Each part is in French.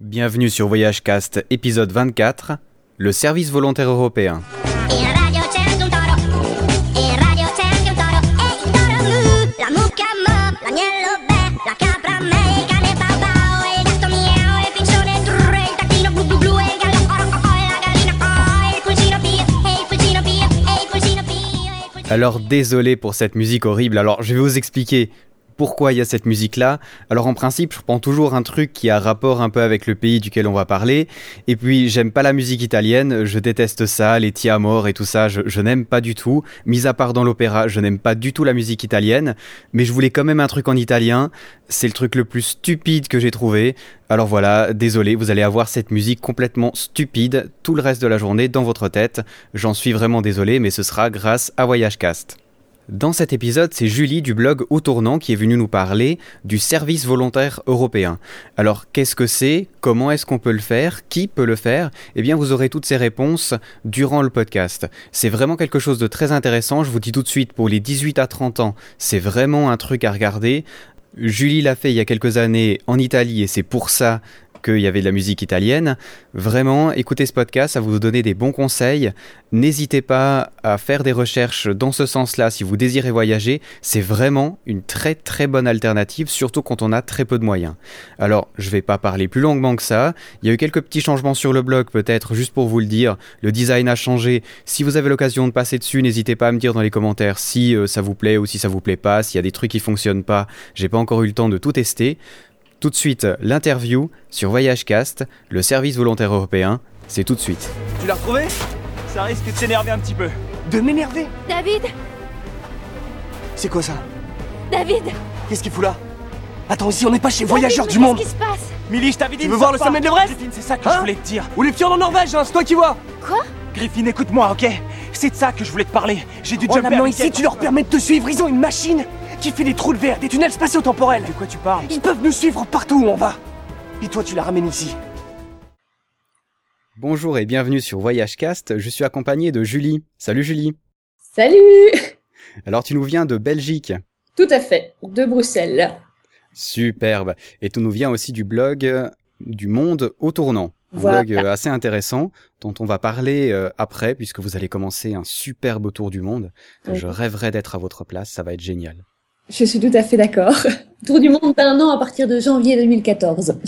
Bienvenue sur Voyage Cast, épisode 24, le service volontaire européen. Alors désolé pour cette musique horrible, alors je vais vous expliquer pourquoi il y a cette musique-là. Alors en principe, je prends toujours un truc qui a rapport un peu avec le pays duquel on va parler. Et puis j'aime pas la musique italienne, je déteste ça, les tiamor et tout ça, je, je n'aime pas du tout. Mis à part dans l'opéra, je n'aime pas du tout la musique italienne. Mais je voulais quand même un truc en italien. C'est le truc le plus stupide que j'ai trouvé. Alors voilà, désolé, vous allez avoir cette musique complètement stupide tout le reste de la journée dans votre tête. J'en suis vraiment désolé, mais ce sera grâce à Voyage Cast. Dans cet épisode, c'est Julie du blog Au Tournant qui est venue nous parler du service volontaire européen. Alors, qu'est-ce que c'est? Comment est-ce qu'on peut le faire? Qui peut le faire? Eh bien, vous aurez toutes ces réponses durant le podcast. C'est vraiment quelque chose de très intéressant. Je vous dis tout de suite, pour les 18 à 30 ans, c'est vraiment un truc à regarder. Julie l'a fait il y a quelques années en Italie et c'est pour ça qu'il y avait de la musique italienne. Vraiment, écoutez ce podcast, ça vous donner des bons conseils. N'hésitez pas à faire des recherches dans ce sens-là si vous désirez voyager. C'est vraiment une très très bonne alternative, surtout quand on a très peu de moyens. Alors, je vais pas parler plus longuement que ça. Il y a eu quelques petits changements sur le blog, peut-être, juste pour vous le dire. Le design a changé. Si vous avez l'occasion de passer dessus, n'hésitez pas à me dire dans les commentaires si euh, ça vous plaît ou si ça vous plaît pas, s'il y a des trucs qui fonctionnent pas. J'ai pas encore eu le temps de tout tester. Tout de suite, l'interview sur Voyage Cast, le service volontaire européen. C'est tout de suite. Tu l'as retrouvé? Ça risque de t'énerver un petit peu. De m'énerver? David! C'est quoi ça? David! Qu'est-ce qu'il fout là? Attends, ici on n'est pas chez Voyageurs du Monde. Qu'est-ce qui se passe? Millie, je t'avais dit Tu veux voir le sommet de l'Everest? Hein Griffin, c'est ça que je voulais te dire. Ou les fjords en Norvège, hein, c'est toi qui vois. Quoi? Griffin, écoute-moi, ok? C'est de ça que je voulais te parler. J'ai dû Oh, jumper maintenant ici, tu leur permets de te suivre, ils ont une machine qui fait des trous de verre, des tunnels spatio-temporels. De quoi tu parles Ils peuvent nous suivre partout où on va. Et toi, tu la ramènes ici. Bonjour et bienvenue sur Voyage Cast. Je suis accompagné de Julie. Salut Julie. Salut Alors tu nous viens de Belgique. Tout à fait, de Bruxelles. Superbe. Et tu nous viens aussi du blog euh, du Monde au tournant. Un Voilà. blog euh, assez intéressant dont on va parler euh, après puisque vous allez commencer un superbe tour du monde. Oui. Je rêverais d'être à votre place, ça va être génial. Je suis tout à fait d'accord. Tour du monde d'un an à partir de janvier 2014.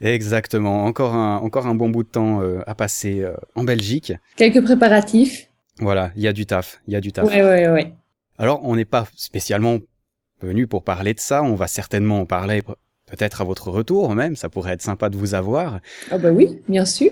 Exactement. Encore un, encore un bon bout de temps euh, à passer euh, en Belgique. Quelques préparatifs. Voilà, il y a du taf, il y a du taf. Ouais, ouais, ouais. Alors, on n'est pas spécialement venu pour parler de ça. On va certainement en parler pe- peut-être à votre retour même. Ça pourrait être sympa de vous avoir. Ah bah oui, bien sûr.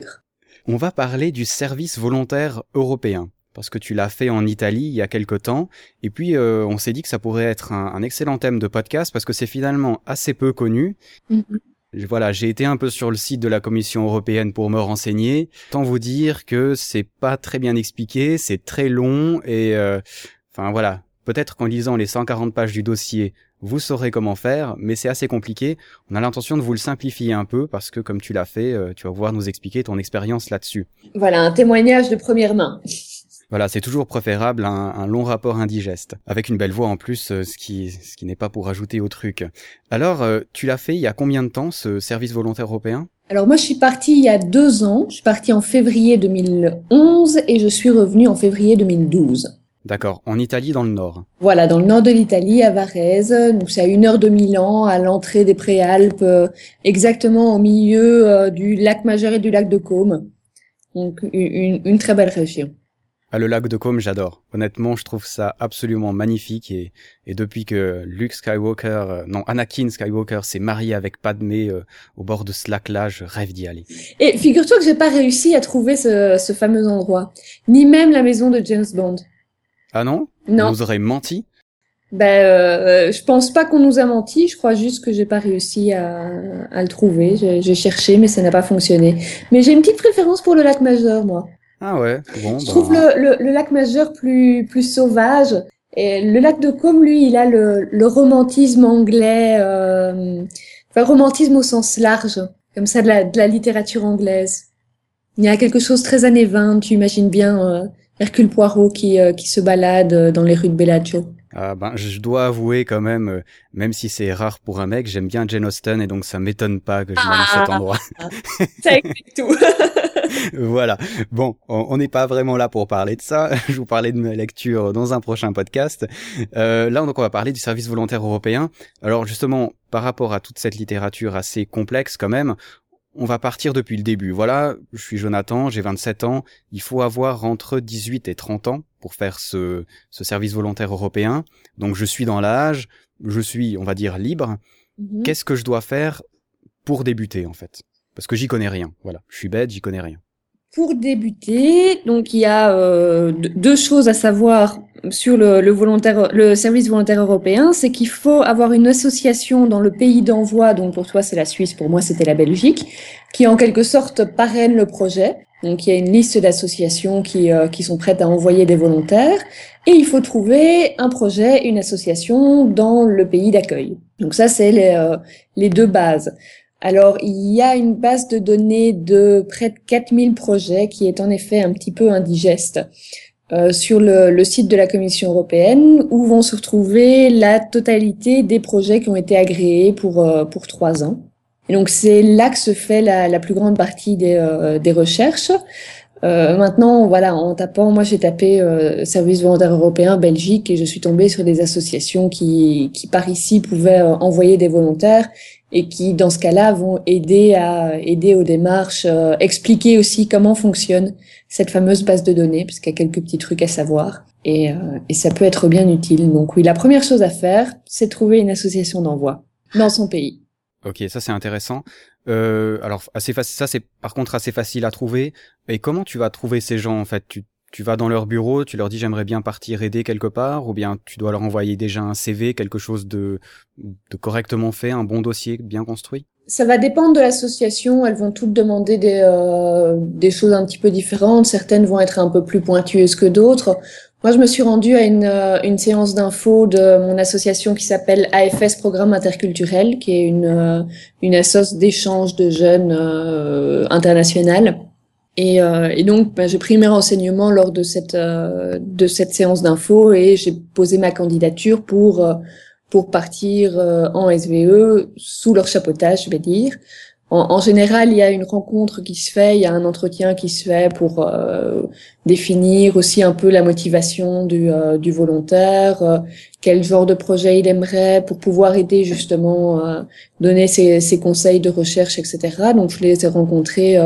On va parler du service volontaire européen. Parce que tu l'as fait en Italie il y a quelque temps. Et puis, euh, on s'est dit que ça pourrait être un, un excellent thème de podcast parce que c'est finalement assez peu connu. Mhm. Voilà, j'ai été un peu sur le site de la Commission européenne pour me renseigner. Tant vous dire que c'est pas très bien expliqué, c'est très long et, euh, enfin voilà, peut-être qu'en lisant les 140 pages du dossier, vous saurez comment faire, mais c'est assez compliqué. On a l'intention de vous le simplifier un peu parce que comme tu l'as fait, euh, tu vas pouvoir nous expliquer ton expérience là-dessus. Voilà, un témoignage de première main. Voilà, c'est toujours préférable un, un long rapport indigeste, avec une belle voix en plus, euh, ce qui, ce qui n'est pas pour ajouter au truc. Alors, euh, tu l'as fait il y a combien de temps, ce service volontaire européen? Alors moi, je suis partie il y a deux ans. Je suis partie en février 2011 et je suis revenue en février 2012. D'accord, en Italie dans le nord. Voilà, dans le nord de l'Italie, à Varese. Donc c'est à une heure de Milan, à l'entrée des Préalpes, euh, exactement au milieu du lac Majeur et du lac de Côme. Donc une- une très belle région. Ah, le lac de Côme, j'adore. Honnêtement, je trouve ça absolument magnifique et, et depuis que Luke Skywalker, euh, non, Anakin Skywalker s'est marié avec Padmé euh, au bord de ce lac-là, je rêve d'y aller. Et figure-toi que j'ai pas réussi à trouver ce, ce fameux endroit, ni même la maison de James Bond. Ah non? Non, On nous aurait menti? Ben euh, je pense pas qu'on nous a menti. Je crois juste que j'ai pas réussi à, à le trouver. J'ai j'ai cherché, mais ça n'a pas fonctionné. Mais j'ai une petite préférence pour le lac Majeur, moi. Ah ouais, bon, Je ben, trouve le, le, le lac Majeur plus plus sauvage. Et le lac de Côme, lui, il a le, le romantisme anglais, euh, enfin romantisme au sens large, comme ça de la, de la littérature anglaise. Il y a quelque chose très années 20, tu imagines bien euh, Hercule Poirot qui, euh, qui se balade euh, dans les rues de Bellagio. Ah ben, je dois avouer quand même, euh, même si c'est rare pour un mec, j'aime bien Jane Austen et donc ça m'étonne pas que je Ah. cet endroit. Ça explique tout. voilà. Bon, on n'est pas vraiment là pour parler de ça. Je vous parlais de ma lecture dans un prochain podcast. Euh, là, donc, on va parler du service volontaire européen. Alors, justement, par rapport à toute cette littérature assez complexe, quand même, on va partir depuis le début. Voilà, je suis Jonathan, j'ai 27 ans. Il faut avoir entre 18 et 30 ans pour faire ce, ce service volontaire européen. Donc, je suis dans l'âge, je suis, on va dire, libre. Mhm. Qu'est-ce que je dois faire pour débuter, en fait? Parce que j'y connais rien. Voilà, je suis bête, j'y connais rien. Pour débuter, donc il y a euh, deux- choses à savoir sur le, le volontaire, le service volontaire européen, c'est qu'il faut avoir une association dans le pays d'envoi. Donc pour toi c'est la Suisse, pour moi c'était la Belgique, qui en quelque sorte parraine le projet. Donc il y a une liste d'associations qui euh, qui sont prêtes à envoyer des volontaires et il faut trouver un projet, une association dans le pays d'accueil. Donc ça c'est les euh, les deux bases. Alors, il y a une base de données de près de 4000 projets qui est en effet un petit peu indigeste euh, sur le, site de la Commission européenne où vont se retrouver la totalité des projets qui ont été agréés pour, euh, pour trois ans. Et donc, c'est là que se fait la, plus grande partie des, euh, des recherches. Euh, maintenant, voilà, en tapant, moi j'ai tapé service volontaire européen Belgique et je suis tombée sur des associations qui, qui par ici pouvaient envoyer des volontaires et qui, dans ce cas-là, vont aider à aider aux démarches, euh, expliquer aussi comment fonctionne cette fameuse base de données, parce qu'il y a quelques petits trucs à savoir. Et, euh, et ça peut être bien utile. Donc oui, la première chose à faire, c'est trouver une association d'envoi dans son pays. Ok, ça c'est intéressant. Euh, alors assez ça c'est par contre assez facile à trouver. Et comment tu vas trouver ces gens en fait? Tu vas dans leur bureau, tu leur dis j'aimerais bien partir aider quelque part, ou bien tu dois leur envoyer déjà un CV, quelque chose de, de correctement fait, un bon dossier bien construit? Ça va dépendre de l'association. Elles vont toutes demander des, euh, des choses un petit peu différentes. Certaines vont être un peu plus pointueuses que d'autres. Moi, je me suis rendue à une, euh, une séance d'info de mon association qui s'appelle AFS Programme Interculturel, qui est une, euh, une assoce d'échange de jeunes euh, internationale. Et, euh, et donc, ben, j'ai pris mes renseignements lors de cette, euh, de cette séance d'info et j'ai posé ma candidature pour, euh, pour partir euh, en SVE sous leur chapeautage, je vais dire. En, en, général, il y a une rencontre qui se fait, il y a un entretien qui se fait pour euh, définir aussi un peu la motivation du, euh, du volontaire, quel genre de projet il aimerait pour pouvoir aider justement, donner ses, ses, conseils de recherche, etc. Donc, je les ai rencontrés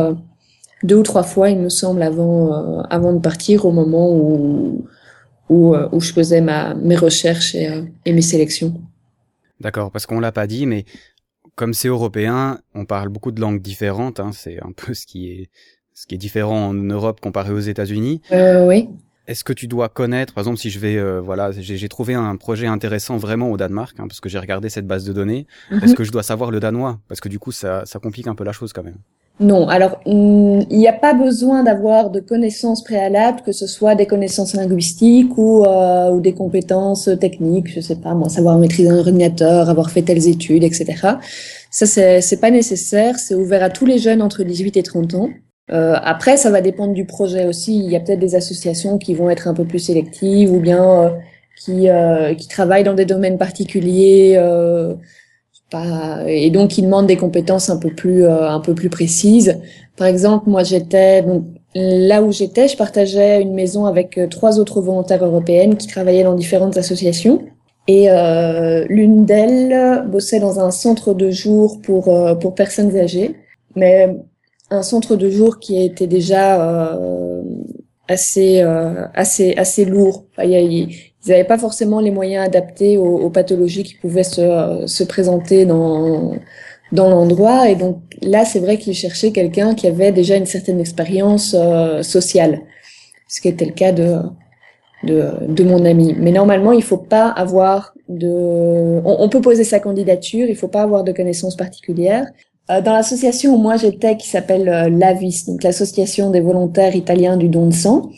deux ou trois fois, il me semble, avant, avant de partir, au moment où, où, où je faisais ma, mes recherches et, et mes sélections. D'accord, parce qu'on l'a pas dit, mais comme c'est européen, on parle beaucoup de langues différentes. Hein, c'est un peu ce qui est ce qui est différent en Europe comparé aux États-Unis. Euh, oui. Est-ce que tu dois connaître, par exemple, si je vais, euh, voilà, j'ai trouvé un projet intéressant vraiment au Danemark, hein, parce que j'ai regardé cette base de données. Mm -hmm. Est-ce que je dois savoir le danois? Parce que du coup, ça, ça complique un peu la chose quand même. Non, alors il n'y a pas besoin d'avoir de connaissances préalables, que ce soit des connaissances linguistiques ou, euh, ou des compétences techniques, je sais pas moi, savoir maîtriser un ordinateur, avoir fait telles études, etc. Ça c'est pas nécessaire, c'est ouvert à tous les jeunes entre 18 et 30 ans. Euh, après, ça va dépendre du projet aussi. Il y a peut-être des associations qui vont être un peu plus sélectives ou bien euh, qui euh, qui travaillent dans des domaines particuliers. Euh, et donc qui demandent des compétences un peu plus euh, un peu plus précises. Par exemple, moi j'étais donc là où j'étais, je partageais une maison avec euh, trois autres volontaires européennes qui travaillaient dans différentes associations. Et euh, l'une d'elles bossait dans un centre de jour pour pour personnes âgées, mais un centre de jour qui était déjà assez assez assez lourd. Ils n'avaient pas forcément les moyens adaptés aux, aux pathologies qui pouvaient se, se présenter dans, dans l'endroit. Et donc là, c'est vrai qu'ils cherchaient quelqu'un qui avait déjà une certaine expérience euh, sociale, ce qui était le cas de, de, de mon ami. Mais normalement, il faut pas avoir de... On, peut poser sa candidature, il faut pas avoir de connaissances particulières. Euh, dans l'association où moi j'étais, qui s'appelle euh, l'AVIS, donc l'association des volontaires italiens du don de sang,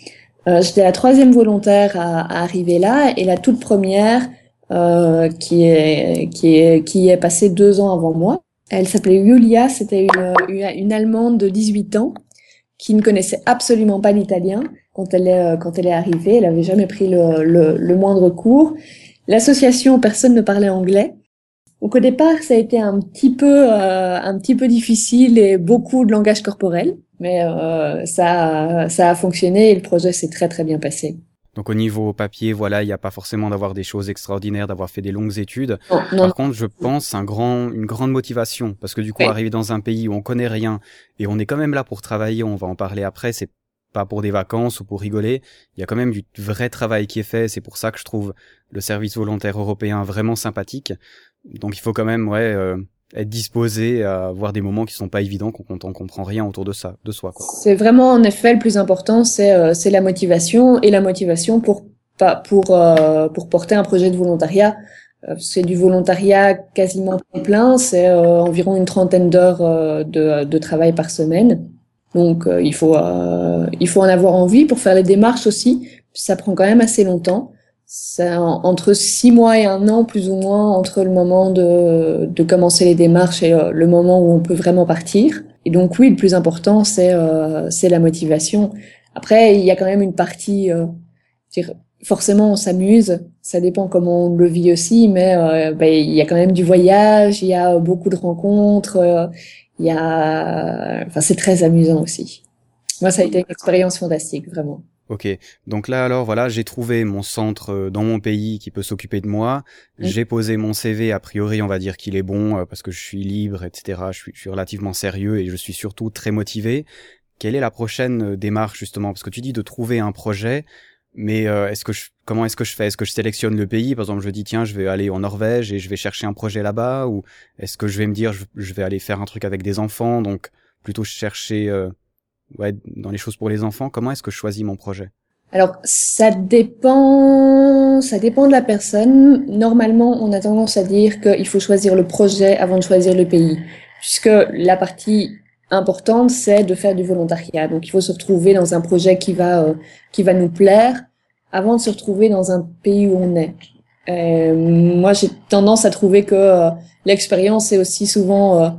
euh, j'étais la troisième volontaire à, à, arriver là et la toute première euh, qui est qui est qui est passée deux ans avant moi. Elle s'appelait Julia, c'était une, une allemande de 18 ans qui ne connaissait absolument pas l'italien quand elle est quand elle est arrivée. Elle avait jamais pris le, le, le moindre cours l'association, personne ne parlait anglais. Donc au départ, ça a été un petit peu, euh, un petit peu difficile et beaucoup de langage corporel, mais euh, ça, ça a fonctionné et le projet s'est très très bien passé. Donc au niveau papier, voilà, il n'y a pas forcément d'avoir des choses extraordinaires, d'avoir fait des longues études. Non, non, Par contre, je pense un grand, une grande motivation, parce que du coup, Oui. arriver dans un pays où on connaît rien et on est quand même là pour travailler, on va en parler après, c'est pas pour des vacances ou pour rigoler. Il y a quand même du vrai travail qui est fait. C'est pour ça que je trouve le service volontaire européen vraiment sympathique. Donc il faut quand même, ouais, euh, être disposé à avoir des moments qui sont pas évidents, qu'on on comprend rien autour de ça, de soi. C'est vraiment en effet le plus important, c'est euh, c'est la motivation et la motivation pour pas pour euh, pour porter un projet de volontariat. Euh, C'est du volontariat quasiment plein, c'est euh, environ une trentaine d'heures euh, de, de travail par semaine. Donc euh, il faut il faut en avoir envie pour faire les démarches aussi. Ça prend quand même assez longtemps. En- entre six mois et un an plus ou moins entre le moment de de commencer les démarches et euh, le moment où on peut vraiment partir. Et donc oui, le plus important c'est euh, c'est la motivation. Après il y a quand même une partie euh, dire, forcément on s'amuse, ça dépend comment on le vit aussi, mais ben, il y a quand même du voyage, il y a beaucoup de rencontres, euh, il y a enfin c'est très amusant aussi. Moi ça a été une expérience fantastique vraiment. Ok, donc là alors voilà, j'ai trouvé mon centre euh, dans mon pays qui peut s'occuper de moi. Oui. J'ai posé mon CV, a priori on va dire qu'il est bon euh, parce que je suis libre, etc. Je suis, je suis relativement sérieux et je suis surtout très motivé. Quelle est la prochaine euh, démarche justement? Parce que tu dis de trouver un projet, mais euh, est-ce que je, comment est-ce que je fais? Est-ce que je sélectionne le pays? Par exemple, je dis tiens, je vais aller en Norvège et je vais chercher un projet là-bas, ou est-ce que je vais me dire je, je vais aller faire un truc avec des enfants, donc plutôt chercher euh, ouais dans les choses pour les enfants. Comment est-ce que je choisis mon projet? Alors, ça dépend, ça dépend de la personne. Normalement, on a tendance à dire qu'il faut choisir le projet avant de choisir le pays, puisque la partie importante, c'est de faire du volontariat. Donc, il faut se retrouver dans un projet qui va, euh, qui va nous plaire avant de se retrouver dans un pays où on est. Euh, moi, j'ai tendance à trouver que euh, l'expérience est aussi souvent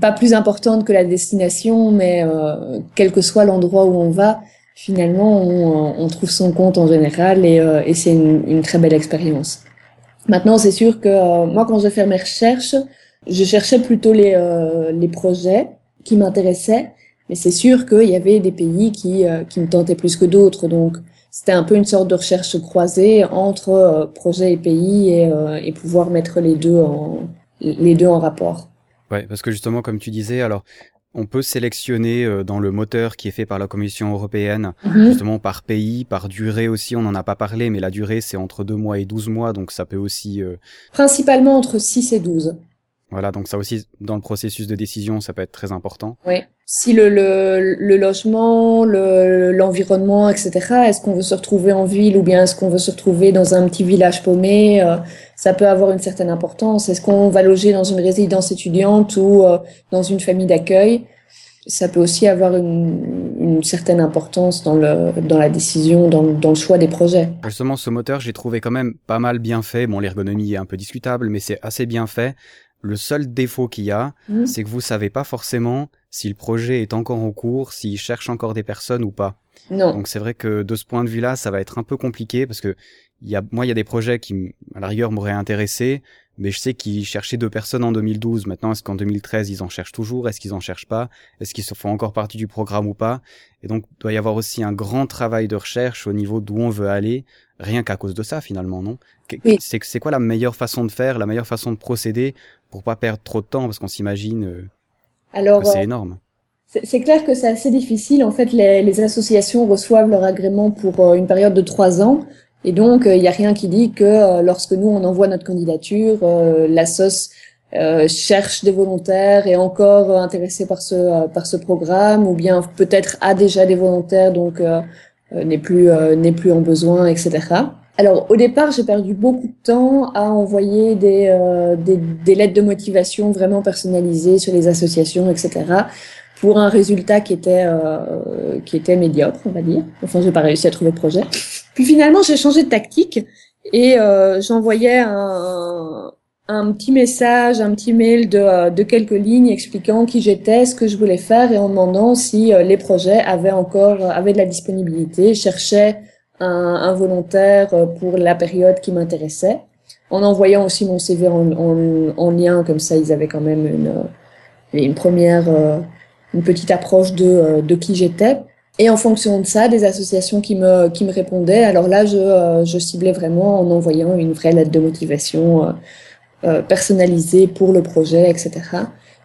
pas plus importante que la destination, mais euh, quel que soit l'endroit où on va, finalement, on, on trouve son compte en général et, euh, et c'est une, une très belle expérience. Maintenant, c'est sûr que euh, moi, quand je fais mes recherches, je cherchais plutôt les, euh, les projets qui m'intéressaient, mais c'est sûr qu'il y avait des pays qui, euh, qui me tentaient plus que d'autres. Donc, c'était un peu une sorte de recherche croisée entre euh, projet et pays et, euh, et pouvoir mettre les deux en, les deux en rapport. Ouais, parce que justement, comme tu disais, alors on peut sélectionner euh, dans le moteur qui est fait par la Commission européenne, Mhm. justement par pays, par durée aussi. On n'en a pas parlé, mais la durée c'est entre 2 mois et 12 mois, donc ça peut aussi, euh, Principalement entre 6 et 12. Voilà, donc ça aussi dans le processus de décision, ça peut être très important. Oui. Si le, le, le logement, le, l'environnement, etc., est-ce qu'on veut se retrouver en ville ou bien est-ce qu'on veut se retrouver dans un petit village paumé, euh, ça peut avoir une certaine importance. Est-ce qu'on va loger dans une résidence étudiante ou euh, dans une famille d'accueil? Ça peut aussi avoir une, une certaine importance dans, le, dans la décision, dans, dans le choix des projets. Justement, ce moteur, j'ai trouvé quand même pas mal bien fait. Bon, l'ergonomie est un peu discutable, mais c'est assez bien fait. Le seul défaut qu'il y a, Mhm. c'est que vous savez pas forcément si le projet est encore en cours, s'il cherche encore des personnes ou pas. Non. Donc c'est vrai que de ce point de vue-là, ça va être un peu compliqué parce que il y a, moi, il y a des projets qui, à la rigueur, m'auraient intéressé, mais je sais qu'ils cherchaient deux personnes en 2012. Maintenant, est-ce qu'en 2013, ils en cherchent toujours? Est-ce qu'ils en cherchent pas? Est-ce qu'ils se font encore partie du programme ou pas? Et donc, il doit y avoir aussi un grand travail de recherche au niveau d'où on veut aller, rien qu'à cause de ça, finalement, non? Oui. C'est quoi la meilleure façon de faire, la meilleure façon de procéder pour pas perdre trop de temps? Parce qu'on s'imagine euh, Alors, que c'est euh, énorme. C'est c'est clair que c'est assez difficile. En fait, les, les associations reçoivent leur agrément pour euh, une période de trois ans. Et donc, euh, il n'y a rien qui dit que euh, lorsque nous, on envoie notre candidature, euh, la SOS euh, cherche des volontaires et encore euh, intéressé par ce, euh, par ce programme, ou bien peut-être a déjà des volontaires, donc euh, euh, n'est plus, euh, n'est plus en besoin, etc. Alors, au départ, j'ai perdu beaucoup de temps à envoyer des, euh, des, des lettres de motivation vraiment personnalisées sur les associations, etc pour un résultat qui était euh, qui était médiocre, on va dire. Enfin, j'ai pas réussi à trouver de projet. Puis finalement, j'ai changé de tactique et euh, j'envoyais un, un petit message, un petit mail de, de quelques lignes expliquant qui j'étais, ce que je voulais faire et en demandant si euh, les projets avaient encore avaient de la disponibilité, cherchaient un, un volontaire euh, pour la période qui m'intéressait. en envoyant aussi mon CV en, en, en lien, comme ça ils avaient quand même une, une première, une petite approche de, de qui j'étais. Et en fonction de ça, des associations qui me, qui me répondaient. Alors là, je, je ciblais vraiment en envoyant une vraie lettre de motivation euh, personnalisée pour le projet, etc.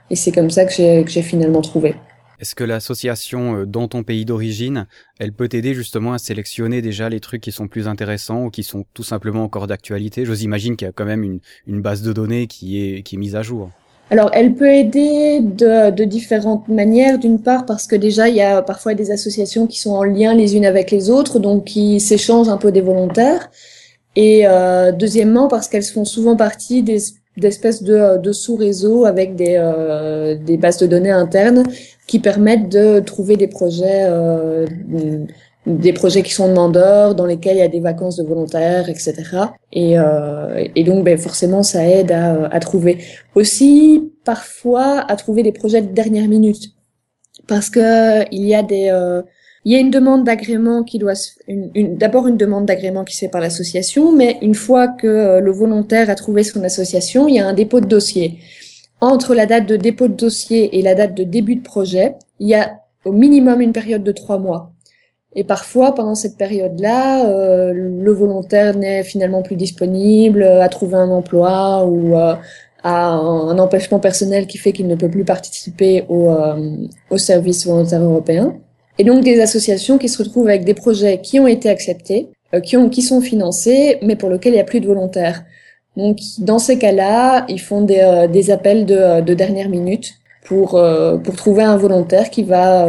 Et c'est comme ça que j'ai finalement trouvé. Est-ce que l'association euh, dans ton pays d'origine, elle peut t'aider justement à sélectionner déjà les trucs qui sont plus intéressants ou qui sont tout simplement encore d'actualité? J'ose imagine qu'il y a quand même une, une, base de données qui est, qui est mise à jour. Alors, elle peut aider de, différentes manières. D'une part, parce que déjà, il y a parfois des associations qui sont en lien les unes avec les autres, donc qui s'échangent un peu des volontaires. Et euh, deuxièmement, parce qu'elles font souvent partie des d'espèces de, sous-réseaux avec des, euh, des bases de données internes qui permettent de trouver des projets euh, des projets qui sont demandeurs, dans lesquels il y a des vacances de volontaires, etc. Et, euh, et donc, ben, forcément, ça aide à, à trouver. Aussi, parfois, à trouver des projets de dernière minute. Parce que il y a des, euh, il y a une demande d'agrément qui doit, une, une, d'abord une demande d'agrément qui se fait par l'association, mais une fois que euh, le volontaire a trouvé son association, il y a un dépôt de dossier. Entre la date de dépôt de dossier et la date de début de projet, il y a au minimum une période de trois mois. Et parfois, pendant cette période-là, euh, le volontaire n'est finalement plus disponible, a trouvé un emploi ou euh, a un, empêchement personnel qui fait qu'il ne peut plus participer au, euh, au service volontaire européen. Et donc des associations qui se retrouvent avec des projets qui ont été acceptés, euh, qui, ont, qui sont financés, mais pour lesquels il n'y a plus de volontaires. Donc dans ces cas-là, ils font des, euh, des appels de, de, dernière minute pour, euh, pour trouver un volontaire qui va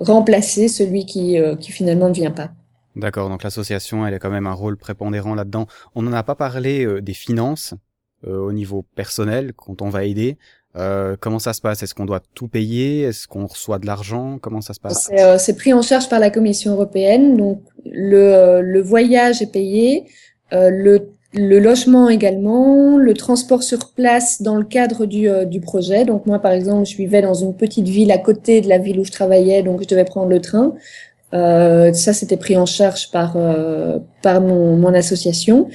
remplacer celui qui, qui finalement ne vient pas. D'accord, donc l'association, elle a quand même un rôle prépondérant là-dedans. On n'en a pas parlé des finances au niveau personnel quand on va aider. Euh, comment ça se passe? Est-ce qu'on doit tout payer? Est-ce qu'on reçoit de l'argent? Comment ça se passe? C'est euh, pris en charge par la Commission européenne. Donc le, euh, le voyage est payé, euh, le, le, logement également, le transport sur place dans le cadre du, euh, du, projet. Donc moi, par exemple, je vivais dans une petite ville à côté de la ville où je travaillais, donc je devais prendre le train. ça, c'était pris en charge par par mon, mon association.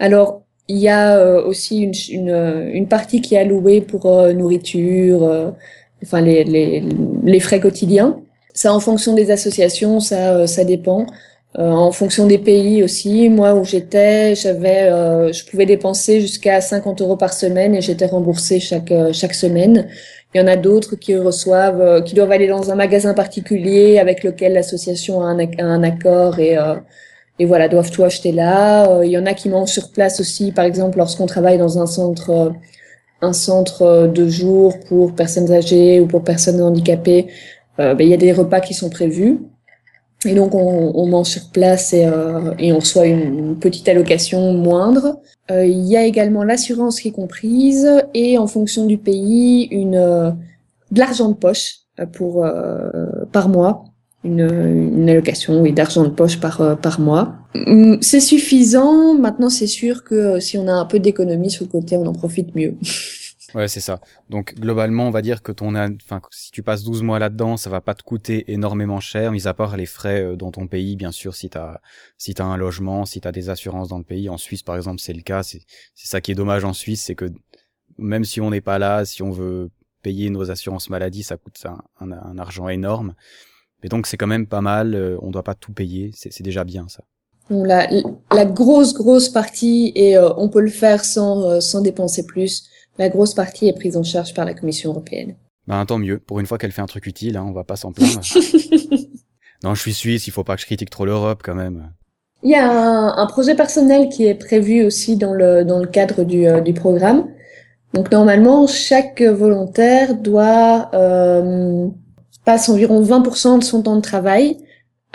Alors il y a euh, aussi une, une, euh, une, partie qui est allouée pour euh, nourriture, enfin les, les, les, frais quotidiens. Ça, en fonction des associations, ça, ça dépend. En fonction des pays aussi. Moi, où j'étais, j'avais, je pouvais dépenser jusqu'à 50 euros par semaine et j'étais remboursée chaque chaque semaine. Il y en a d'autres qui reçoivent, qui doivent aller dans un magasin particulier avec lequel l'association a un, a un accord et et voilà, doivent tout acheter là. Euh, il y en a qui mangent sur place aussi, par exemple, lorsqu'on travaille dans un centre, euh, un centre euh, de jour pour personnes âgées ou pour personnes handicapées. ben, il y a des repas qui sont prévus. Et donc, on, on mange sur place et, et on reçoit une, petite allocation moindre. il y a également l'assurance qui est comprise et en fonction du pays, une, de l'argent de poche pour, par mois une, une allocation oui, d'argent de poche par, euh, par mois. Hum, c'est suffisant. Maintenant, c'est sûr que euh, si on a un peu d'économie sur le côté, on en profite mieux. Ouais, c'est ça. Donc globalement, on va dire que ton, enfin, si tu passes 12 mois là-dedans, ça va pas te coûter énormément cher, mis à part les frais euh, dans ton pays, bien sûr, si t'as, si t'as un logement, si t'as des assurances dans le pays. En Suisse, par exemple, c'est le cas. C'est, c'est ça qui est dommage en Suisse, c'est que même si on n'est pas là, si on veut payer nos assurances maladie, ça coûte un, un, un argent énorme. Mais donc c'est quand même pas mal, euh, on doit pas tout payer, c'est déjà bien ça. La, la, grosse grosse partie et euh, on peut le faire sans euh, sans dépenser plus. La grosse partie est prise en charge par la Commission européenne. Ben tant mieux. Pour une fois qu'elle fait un truc utile, hein, on va pas s'en plaindre. non, je suis suisse, il faut pas que je critique trop l'Europe quand même. Il y a un, un, projet personnel qui est prévu aussi dans le dans le cadre du du programme. Donc normalement, chaque volontaire doit euh, passe environ 20% de son temps de travail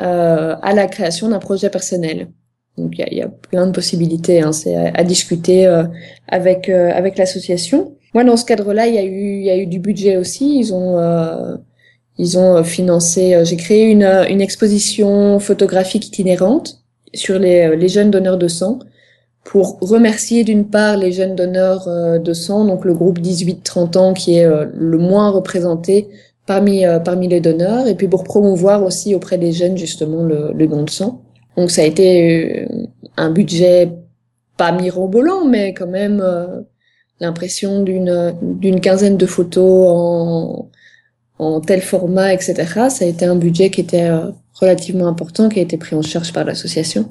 euh, à la création d'un projet personnel. Donc il y a, plein de possibilités, hein, c'est à, discuter euh, avec euh, avec l'association. Moi dans ce cadre-là, il y a eu il y a eu du budget aussi. Ils ont euh, ils ont financé. J'ai créé une une exposition photographique itinérante sur les les jeunes donneurs de sang pour remercier d'une part les jeunes donneurs de sang, donc le groupe 18-30 ans qui est le moins représenté parmi euh, parmi les donneurs et puis pour promouvoir aussi auprès des jeunes justement le, le don de sang. Donc ça a été euh, un budget pas mirobolant, mais quand même euh, l'impression d'une quinzaine de photos en en tel format, etc. Ça a été un budget qui était euh, relativement important, qui a été pris en charge par l'association.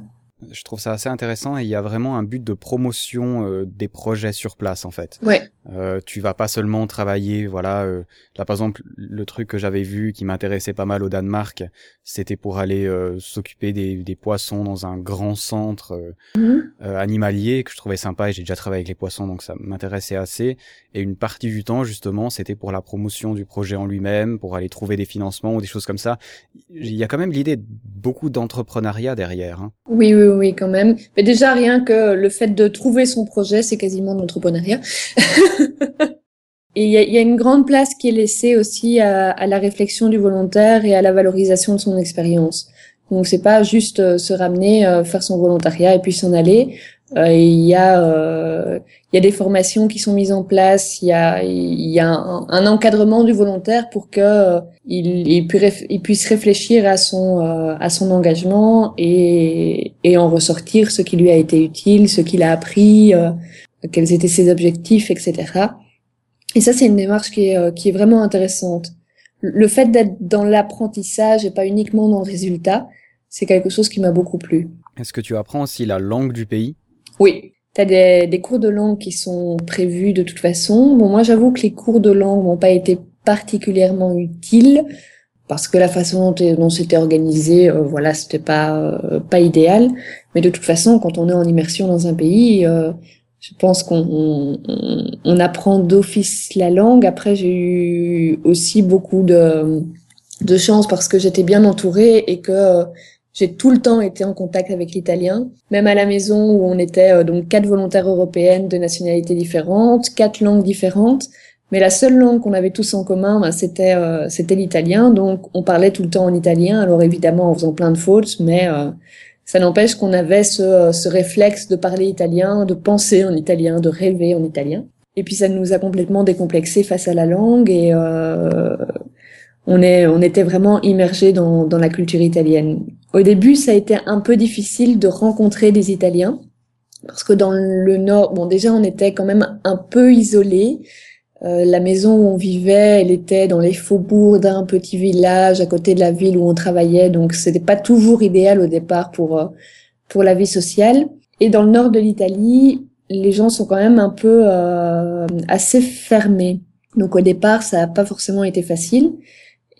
Je trouve ça assez intéressant et il y a vraiment un but de promotion euh, des projets sur place en fait. Ouais. Euh, tu vas pas seulement travailler, voilà. Euh, là par exemple, le truc que j'avais vu qui m'intéressait pas mal au Danemark, c'était pour aller euh, s'occuper des, des poissons dans un grand centre euh, animalier que je trouvais sympa et j'ai déjà travaillé avec les poissons donc ça m'intéressait assez. Et une partie du temps justement, c'était pour la promotion du projet en lui-même, pour aller trouver des financements ou des choses comme ça. Il y a quand même l'idée de beaucoup d'entrepreneuriat derrière. Hein. Oui, oui, oui, quand même. Mais déjà, rien que le fait de trouver son projet, c'est quasiment de l'entrepreneuriat. Et il y a, une grande place qui est laissée aussi à, à la réflexion du volontaire et à la valorisation de son expérience. Donc c'est pas juste euh, se ramener, euh, faire son volontariat et puis s'en aller. Euh, il y a euh, il y a des formations qui sont mises en place. Il y a il y a un, encadrement du volontaire pour que euh, il, il, il puisse réfléchir à son à son engagement et et en ressortir ce qui lui a été utile, ce qu'il a appris, quels étaient ses objectifs, etc. Et ça, c'est une démarche qui est, qui est vraiment intéressante. Le fait d'être dans l'apprentissage et pas uniquement dans le résultat, c'est quelque chose qui m'a beaucoup plu. Est-ce que tu apprends aussi la langue du pays? Oui, tu as des, des cours de langue qui sont prévus de toute façon. Bon, moi, j'avoue que les cours de langue n'ont pas été particulièrement utiles parce que la façon dont, c'était organisé, euh, voilà, c'était pas euh, pas idéal. Mais de toute façon, quand on est en immersion dans un pays, euh, je pense qu'on on, on- on apprend d'office la langue. Après, j'ai eu aussi beaucoup de de chance parce que j'étais bien entourée et que euh, j'ai tout le temps été en contact avec l'italien, même à la maison où on était euh, donc quatre volontaires européennes de nationalités différentes, quatre langues différentes, mais la seule langue qu'on avait tous en commun, ben, c'était euh, c'était l'italien, donc on parlait tout le temps en italien, alors évidemment en faisant plein de fautes, mais euh, ça n'empêche qu'on avait ce, ce réflexe de parler italien, de penser en italien, de rêver en italien. Et puis ça nous a complètement décomplexés face à la langue et euh, on est on était vraiment immergés dans dans la culture italienne. Au début, ça a été un peu difficile de rencontrer des Italiens parce que dans le nord, bon déjà on était quand même un peu isolés. Euh, la maison où on vivait, elle était dans les faubourgs d'un petit village à côté de la ville où on travaillait, donc c'était pas toujours idéal au départ pour euh, pour la vie sociale. Et dans le nord de l'Italie, les gens sont quand même un peu euh, assez fermés. Donc au départ, ça n'a pas forcément été facile.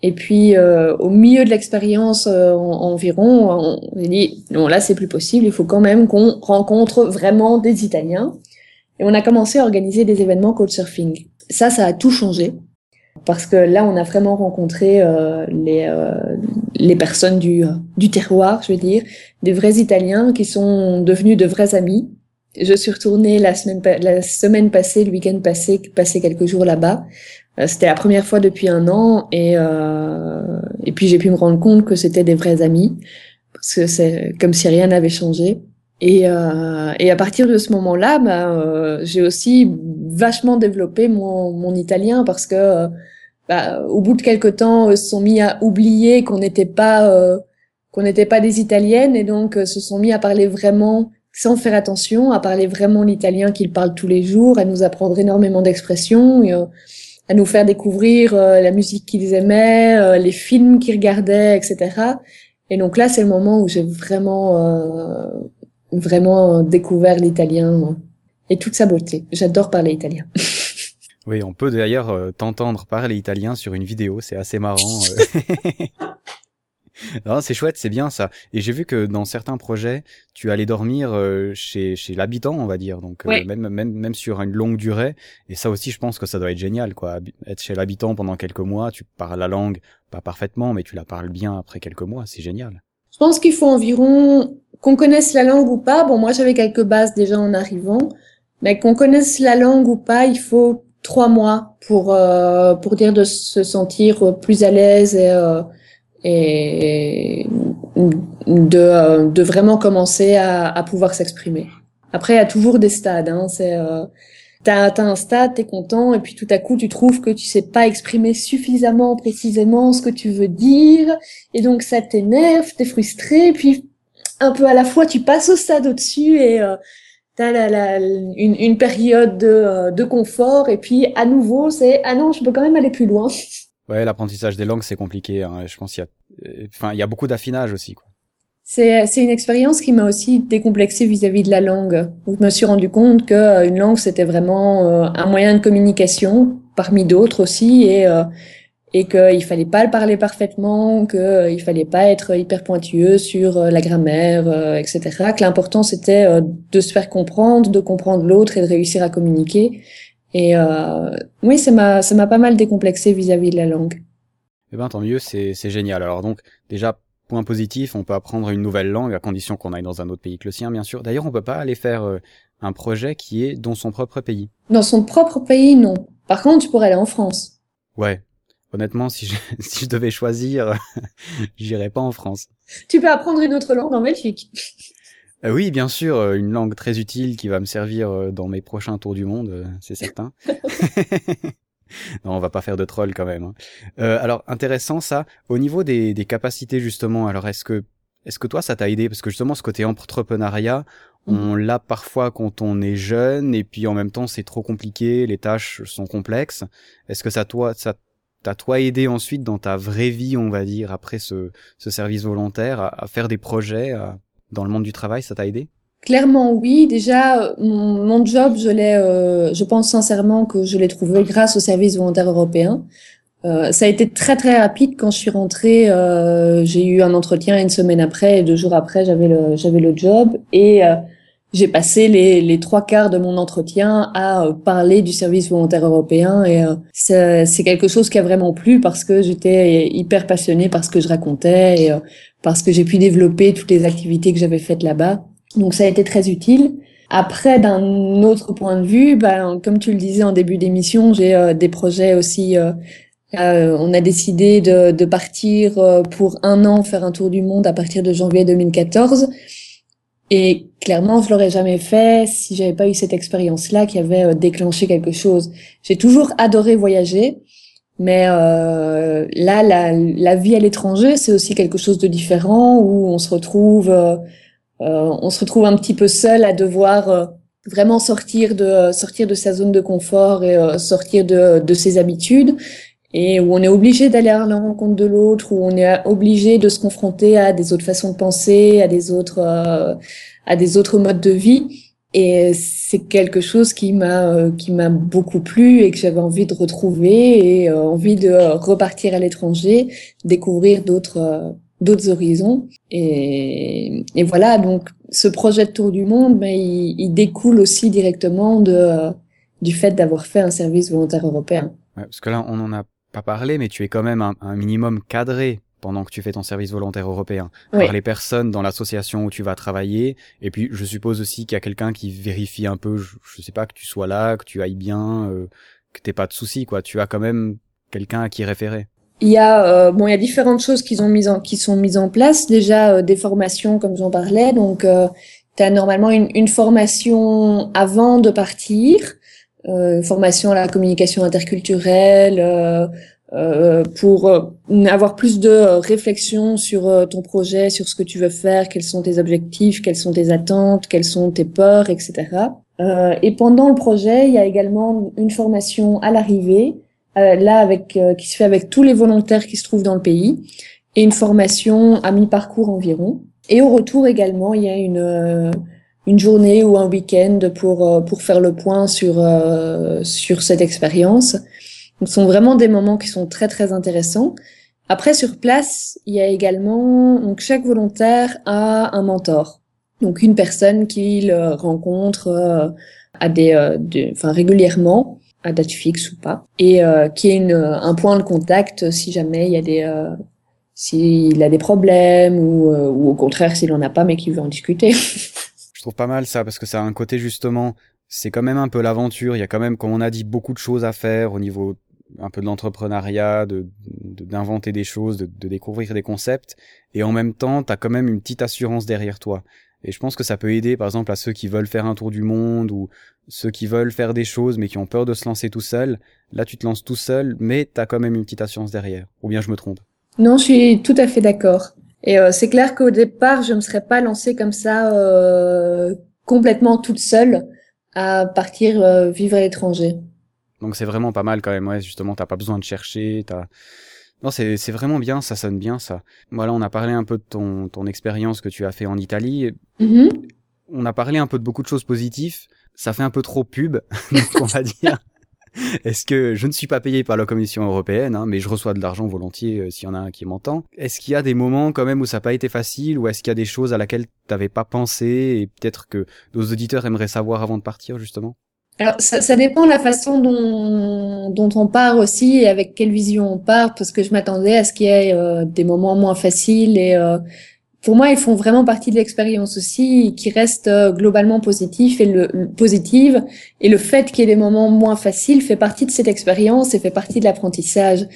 Et puis euh, au milieu de l'expérience euh, en- environ, on on dit non là c'est plus possible, il faut quand même qu'on rencontre vraiment des Italiens. Et on a commencé à organiser des événements couchsurfing. Ça, ça a tout changé parce que là on a vraiment rencontré euh, les euh, les personnes du euh, du terroir, je veux dire, des vrais Italiens qui sont devenus de vrais amis. Je suis retournée la semaine la semaine passée, le week-end passé, passer quelques jours là-bas. Euh, C'était la première fois depuis un an et euh, et puis j'ai pu me rendre compte que c'était des vrais amis parce que c'est comme si rien n'avait changé. Et euh, et à partir de ce moment-là, bah, euh, j'ai aussi vachement développé mon mon italien parce que euh, bah, au bout de quelque temps, euh, se sont mis à oublier qu'on n'était pas qu'on n'était pas des italiennes et donc se sont mis à parler vraiment sans faire attention, à parler vraiment l'italien qu'ils parlent tous les jours, à nous apprendre énormément d'expressions, à nous faire découvrir euh, la musique qu'ils aimaient, euh, les films qu'ils regardaient, etc. Et donc là, c'est le moment où j'ai vraiment, euh, vraiment découvert l'italien euh, et toute sa beauté. J'adore parler italien. Oui, on peut d'ailleurs euh, t'entendre parler italien sur une vidéo, c'est assez marrant. non, c'est chouette, c'est bien ça. Et j'ai vu que dans certains projets, tu allais dormir euh, chez, chez l'habitant, on va dire, donc euh, Oui. même, même, même sur une longue durée. Et ça aussi, je pense que ça doit être génial, quoi. Être chez l'habitant pendant quelques mois, tu parles la langue, pas parfaitement, mais tu la parles bien après quelques mois, c'est génial. Je pense qu'il faut environ qu'on connaisse la langue ou pas. Bon, moi, j'avais quelques bases déjà en arrivant, mais qu'on connaisse la langue ou pas, il faut trois mois pour euh, pour dire de se sentir plus à l'aise et euh, et de de vraiment commencer à à pouvoir s'exprimer. Après, il y a toujours des stades. Hein, c'est euh, T'as un stade, t'es content, et puis tout à coup, tu trouves que tu sais pas exprimer suffisamment précisément ce que tu veux dire, et donc ça t'énerve, t'es frustré, puis un peu à la fois tu passes au stade au-dessus et euh, t'as la, la, une, une période de, euh, de confort et puis à nouveau c'est ah non je peux quand même aller plus loin. Ouais, l'apprentissage des langues c'est compliqué. Hein. Je pense qu'il y a, euh, enfin il y a beaucoup d'affinage aussi. C'est c'est une expérience qui m'a aussi décomplexé vis-à-vis de la langue. Je me suis rendu compte que euh, une langue c'était vraiment euh, un moyen de communication parmi d'autres aussi et euh, et qu'il fallait pas le parler parfaitement, que il fallait pas être hyper pointueux sur euh, la grammaire, euh, etc. Que l'important c'était euh, de se faire comprendre, de comprendre l'autre et de réussir à communiquer. Et euh, oui, ça m'a ça m'a pas mal décomplexé vis-à-vis de la langue. Eh ben tant mieux, c'est c'est génial. Alors donc déjà point positif, on peut apprendre une nouvelle langue à condition qu'on aille dans un autre pays que le sien, bien sûr. D'ailleurs, on peut pas aller faire euh, un projet qui est dans son propre pays. Dans son propre pays, non. Par contre, tu pourrais aller en France. Ouais. Honnêtement, si je, si je devais choisir, j'irais pas en France. Tu peux apprendre une autre langue en Belgique. Euh, oui, bien sûr, euh, une langue très utile qui va me servir euh, dans mes prochains tours du monde, c'est certain. non, on va pas faire de troll quand même. hein. Euh, alors, intéressant ça. Au niveau des, des capacités justement, alors est-ce que est-ce que toi ça t'a aidé? Parce que justement ce côté entrepreneuriat, on l'a parfois quand on est jeune et puis en même temps c'est trop compliqué, les tâches sont complexes. Est-ce que ça toi ça t'a toi aidé ensuite dans ta vraie vie, on va dire, après ce, ce service volontaire, à, à faire des projets à- dans le monde du travail, ça t'a aidé? Clairement, oui. Déjà, euh, mon, job, je l'ai, euh, je pense sincèrement que je l'ai trouvé grâce au service volontaire européen. Euh, ça a été très très rapide quand je suis rentrée. euh, j'ai eu un entretien une semaine après et deux jours après, j'avais le j'avais le job et euh, j'ai passé les, les trois quarts de mon entretien à euh, parler du service volontaire européen et c'est quelque chose qui a vraiment plu parce que j'étais hyper passionnée par ce que je racontais et parce que j'ai pu développer toutes les activités que j'avais faites là-bas. Donc ça a été très utile. Après, d'un autre point de vue, ben, comme tu le disais en début d'émission, j'ai euh, des projets aussi. euh, euh, on a décidé de, de partir euh, pour un an faire un tour du monde à partir de janvier 2014. Et clairement, je l'aurais jamais fait si j'avais pas eu cette expérience-là qui avait déclenché quelque chose. J'ai toujours adoré voyager, mais euh, là, la, la vie à l'étranger, c'est aussi quelque chose de différent où on se retrouve, euh, euh, on se retrouve un petit peu seul à devoir euh, vraiment sortir de sortir de sa zone de confort et euh, sortir de, de ses habitudes et où on est obligé d'aller à la rencontre de l'autre, où on est obligé de se confronter à des autres façons de penser, à des autres euh, à des autres modes de vie. Et c'est quelque chose qui m'a euh, qui m'a beaucoup plu et que j'avais envie de retrouver et euh, envie de euh, repartir à l'étranger, découvrir d'autres euh, d'autres horizons. Et, et voilà, donc ce projet de tour du monde, ben, il, il découle aussi directement de euh, du fait d'avoir fait un service volontaire européen. Ouais, Parce que là, on n'en a pas parlé, mais tu es quand même un minimum cadré pendant que tu fais ton service volontaire européen Oui. par les personnes dans l'association où tu vas travailler. Et puis, je suppose aussi qu'il y a quelqu'un qui vérifie un peu, je, je sais pas, que tu sois là, que tu ailles bien, euh, que t'aies pas de soucis, quoi. Tu as quand même quelqu'un à qui référer. Il y a euh, bon, il y a différentes choses qui sont mises en qui sont mises en place. Déjà euh, des formations comme j'en parlais. Donc euh, tu as normalement une, une formation avant de partir, euh, une formation à la communication interculturelle euh, euh, pour euh, avoir plus de euh, réflexion sur euh, ton projet, sur ce que tu veux faire, quels sont tes objectifs, quelles sont tes attentes, quelles sont tes peurs, etc. Euh, et pendant le projet, il y a également une formation à l'arrivée euh, là avec euh, qui se fait avec tous les volontaires qui se trouvent dans le pays et une formation à mi-parcours environ. Et au retour également, il y a une euh, une journée ou un week-end pour euh, pour faire le point sur euh, sur cette expérience. Donc, ce sont vraiment des moments qui sont très très intéressants. Après, sur place, il y a également donc chaque volontaire a un mentor, donc une personne qu'il euh, rencontre euh, à des, euh, enfin régulièrement à date fixe ou pas, et qui est un point de contact si jamais il y a des, s'il a des problèmes ou, ou au contraire s'il en a pas mais qu'il veut en discuter. Je trouve pas mal ça parce que ça a un côté justement, c'est quand même un peu l'aventure. Il y a quand même, comme on a dit, beaucoup de choses à faire au niveau un peu de l'entrepreneuriat, de d'inventer des choses, de, de découvrir des concepts. Et en même temps, t'as quand même une petite assurance derrière toi. Et je pense que ça peut aider, par exemple, à ceux qui veulent faire un tour du monde ou ceux qui veulent faire des choses mais qui ont peur de se lancer tout seul. Là, tu te lances tout seul, mais t'as quand même une petite assurance derrière. Ou bien je me trompe? Non, je suis tout à fait d'accord. Et euh, c'est clair qu'au départ, je me serais pas lancée comme ça, euh, complètement toute seule à partir euh, vivre à l'étranger. Donc c'est vraiment pas mal quand même, ouais, justement, t'as pas besoin de chercher, t'as... Non, c'est, c'est vraiment bien, ça sonne bien, ça. Voilà, on a parlé un peu de ton, ton expérience que tu as fait en Italie. Mhm. On a parlé un peu de beaucoup de choses positives. Ça fait un peu trop pub, on va dire. Est-ce que je ne suis pas payé par la Commission européenne, hein, mais je reçois de l'argent volontiers euh, s'il y en a un qui m'entend. Est-ce qu'il y a des moments quand même où ça n'a pas été facile, ou est-ce qu'il y a des choses à laquelle t'avais pas pensé et peut-être que nos auditeurs aimeraient savoir avant de partir justement? Alors, ça, ça dépend de la façon dont, dont on part aussi et avec quelle vision on part, parce que je m'attendais à ce qu'il y ait euh, des moments moins faciles et euh, pour moi, ils font vraiment partie de l'expérience aussi, qui reste euh, globalement positif et le, positive. Et le fait qu'il y ait des moments moins faciles fait partie de cette expérience et fait partie de l'apprentissage.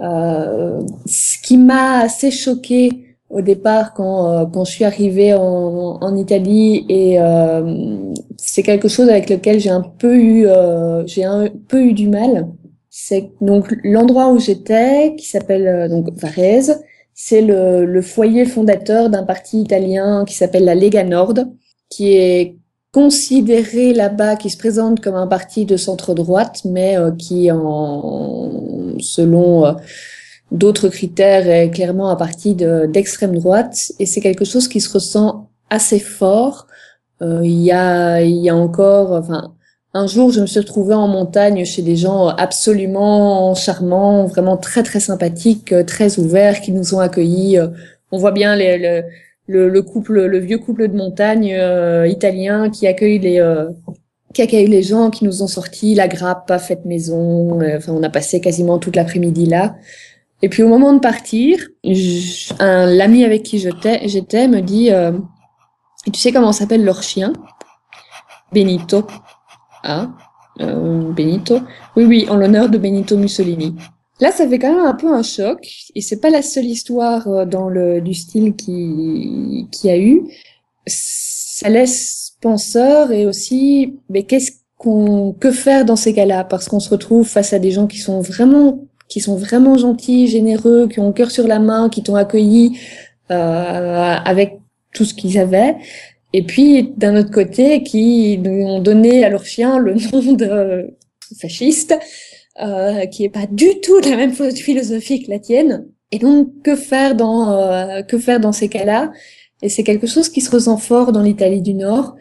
Euh, ce qui m'a assez choqué au départ quand euh, quand je suis arrivée en, en Italie et euh, c'est quelque chose avec lequel j'ai un peu eu euh, j'ai un peu eu du mal. C'est donc l'endroit où j'étais qui s'appelle euh, donc Varese c'est le, le foyer fondateur d'un parti italien qui s'appelle la Lega Nord, qui est considéré là-bas, qui se présente comme un parti de centre-droite, mais euh, qui, en, selon euh, d'autres critères, est clairement un parti de- d'extrême droite. Et c'est quelque chose qui se ressent assez fort. Euh, il y a, y a encore, enfin, un jour, je me suis retrouvée en montagne chez des gens absolument charmants, vraiment très très sympathiques, très ouverts, qui nous ont accueillis. Euh, On voit bien le, le, le couple, le vieux couple de montagne euh, italien qui accueille les euh, qui accueille les gens, qui nous ont sorti la grappe faite maison. Euh, Enfin, on a passé quasiment toute l'après-midi là. Et puis au moment de partir, l'ami avec qui j'étais, me dit, euh, tu sais comment s'appelle leur chien? Benito. Ah, euh, Benito. Oui, oui, en l'honneur de Benito Mussolini. Là, ça fait quand même un peu un choc, et c'est pas la seule histoire euh, dans le du style qui qui a eu. Ça laisse penseur et aussi, mais qu'est-ce qu'on que faire dans ces cas-là? Parce qu'on se retrouve face à des gens qui sont vraiment qui sont vraiment gentils, généreux, qui ont le cœur sur la main, qui t'ont accueilli euh, avec tout ce qu'ils avaient. Et puis, d'un autre côté, qui ont donné à leur chien le nom de fasciste, euh, qui est pas du tout de la même philosophie que la tienne. Et donc, que faire dans euh, que faire dans ces cas-là? Et c'est quelque chose qui se ressent fort dans l'Italie du Nord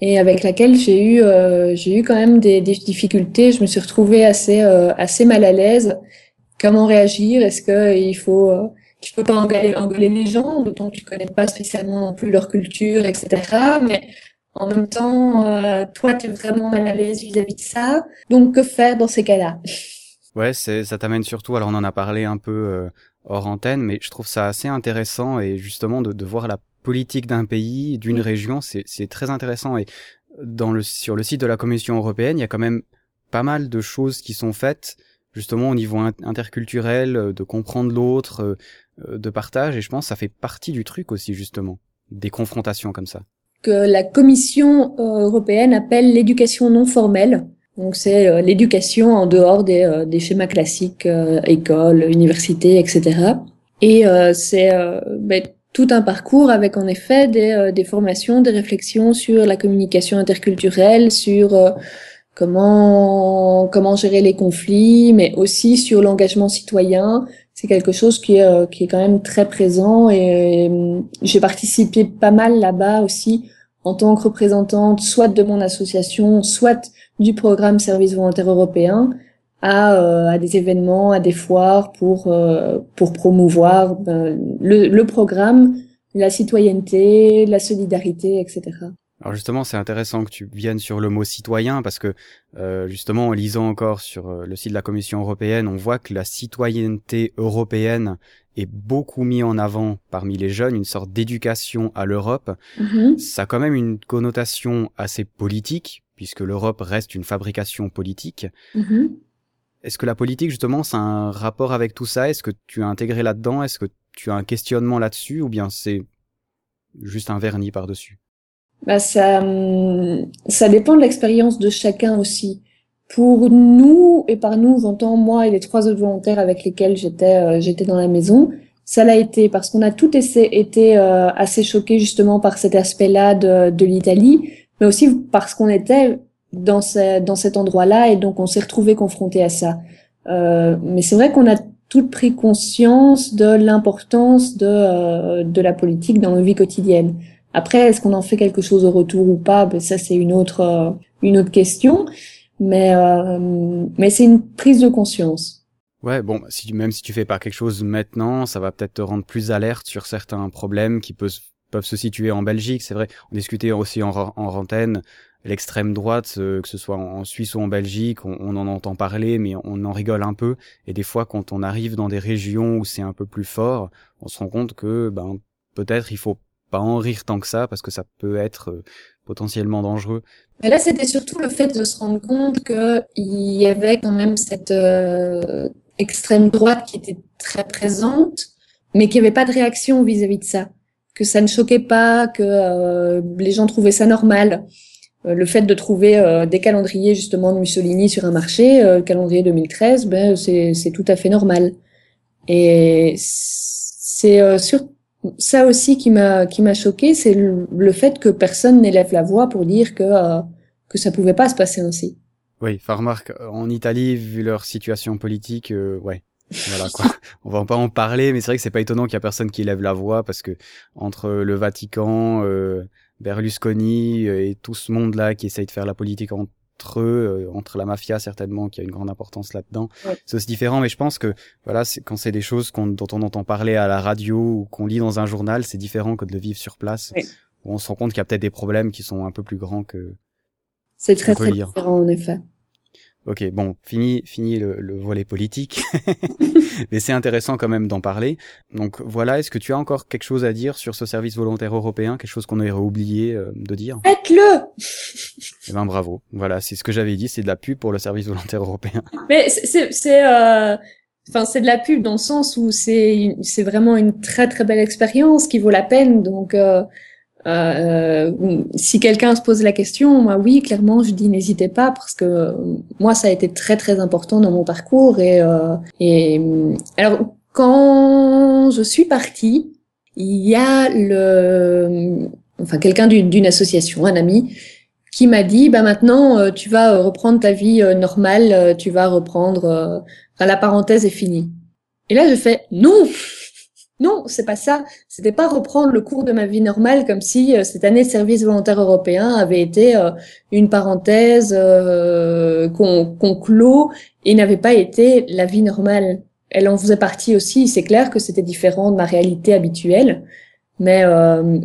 et avec laquelle j'ai eu euh, j'ai eu quand même des, des difficultés. Je me suis retrouvée assez euh, assez mal à l'aise. Comment réagir? Est-ce que il faut euh, tu peux pas engueuler, engueuler les gens, d'autant que tu connais pas spécialement non plus leur culture, etc. Mais en même temps, euh, toi, tu es vraiment mal à l'aise vis-à-vis de ça. Donc, que faire dans ces cas-là? Ouais, c'est, ça t'amène surtout, alors on en a parlé un peu euh, hors antenne, mais je trouve ça assez intéressant et justement de, de voir la politique d'un pays, d'une région, c'est, c'est très intéressant. Et dans le, sur le site de la Commission européenne, il y a quand même pas mal de choses qui sont faites justement au niveau in- interculturel, euh, de comprendre l'autre, euh, euh, de partage, et je pense que ça fait partie du truc aussi justement, des confrontations comme ça. Que la Commission européenne appelle l'éducation non formelle. Donc, c'est l'éducation en dehors des, schémas classiques, école, université, etc. Et c'est ben, tout un parcours avec en effet des, formations, des réflexions sur la communication interculturelle, sur comment comment gérer les conflits, mais aussi sur l'engagement citoyen. C'est quelque chose qui est euh, qui est quand même très présent et, euh, j'ai participé pas mal là-bas aussi en tant que représentante, soit de mon association, soit du programme Service volontaire européen, à, euh, à des événements, à des foires pour euh, pour promouvoir le, le programme, la citoyenneté, la solidarité, etc. Alors justement, c'est intéressant que tu viennes sur le mot citoyen parce que euh, justement, en lisant encore sur euh, le site de la Commission européenne, on voit que la citoyenneté européenne est beaucoup mis en avant parmi les jeunes, une sorte d'éducation à l'Europe. Mhm. Ça a quand même une connotation assez politique puisque l'Europe reste une fabrication politique. Mhm. Est-ce que la politique justement, c'est un rapport avec tout ça? Est-ce que tu as intégré là-dedans? Est-ce que tu as un questionnement là-dessus? Ou bien c'est juste un vernis par-dessus? Bah ça, hum, ça dépend de l'expérience de chacun aussi. Pour nous, et par nous, j'entends moi et les trois autres volontaires avec lesquels j'étais euh, j'étais dans la maison, ça l'a été parce qu'on a été, été euh, assez choqués justement par cet aspect-là de, de l'Italie, mais aussi parce qu'on était dans, ce, dans cet endroit-là et donc on s'est retrouvé confronté à ça. Euh, mais c'est vrai qu'on a toutes pris conscience de l'importance de, euh, de la politique dans nos vies quotidiennes. Après, est-ce qu'on en fait quelque chose au retour ou pas? Ben, Ça, c'est une autre, euh, une autre question. Mais, euh, mais c'est une prise de conscience. Ouais, bon, si, même si tu fais pas quelque chose maintenant, ça va peut-être te rendre plus alerte sur certains problèmes qui peuvent, peuvent se situer en Belgique. C'est vrai, on discutait aussi en, en rantaine l'extrême droite, que ce soit en Suisse ou en Belgique, on, on, en entend parler, mais on en rigole un peu. Et des fois, quand on arrive dans des régions où c'est un peu plus fort, on se rend compte que ben peut-être il faut pas en rire tant que ça parce que ça peut être euh, potentiellement dangereux. Mais là, c'était surtout le fait de se rendre compte qu'il y avait quand même cette euh, extrême droite qui était très présente, mais qui n'y avait pas de réaction vis-à-vis de ça, que ça ne choquait pas, que euh, les gens trouvaient ça normal. Euh, le fait de trouver euh, des calendriers justement de Mussolini sur un marché, le calendrier 2013, ben c'est tout à fait normal. Et c'est sur ça aussi qui m'a qui m'a choqué, c'est le, fait que personne n'élève la voix pour dire que euh, que ça pouvait pas se passer ainsi. Oui, enfin remarque, en Italie, vu leur situation politique, euh, ouais, voilà quoi. On va pas en parler, mais c'est vrai que c'est pas étonnant qu'il y a personne qui élève la voix parce que entre le Vatican, euh, Berlusconi et tout ce monde-là qui essaye de faire la politique en entre eux, euh, entre la mafia certainement, qui a une grande importance là-dedans. C'est aussi différent, mais je pense que voilà, quand c'est des choses dont on entend parler à la radio ou qu'on lit dans un journal, c'est différent que de le vivre sur place. Où on se rend compte qu'il y a peut-être des problèmes qui sont un peu plus grands que. C'est très très différent en effet. Ok, bon, fini, fini le, le volet politique, mais c'est intéressant quand même d'en parler. Donc voilà, est-ce que tu as encore quelque chose à dire sur ce service volontaire européen, quelque chose qu'on aurait oublié euh, de dire? Faites-le Eh ben bravo, voilà, c'est ce que j'avais dit, c'est de la pub pour le service volontaire européen. Mais c'est, euh... enfin, c'est de la pub dans le sens où c'est, c'est vraiment une très très belle expérience qui vaut la peine. Donc euh, euh, si quelqu'un se pose la question, moi oui, clairement, je dis n'hésitez pas parce que moi ça a été très très important dans mon parcours et euh, et alors quand je suis partie, il y a le enfin quelqu'un d'une association, un ami qui m'a dit bah maintenant euh, tu vas reprendre ta vie euh, normale, euh, tu vas reprendre enfin, la parenthèse est finie. Et là je fais non non, c'est pas ça. C'était pas reprendre le cours de ma vie normale comme si euh, cette année de service volontaire européen avait été euh, une parenthèse euh, qu'on clôt et n'avait pas été la vie normale. Elle en faisait partie aussi. C'est clair que c'était différent de ma réalité habituelle, mais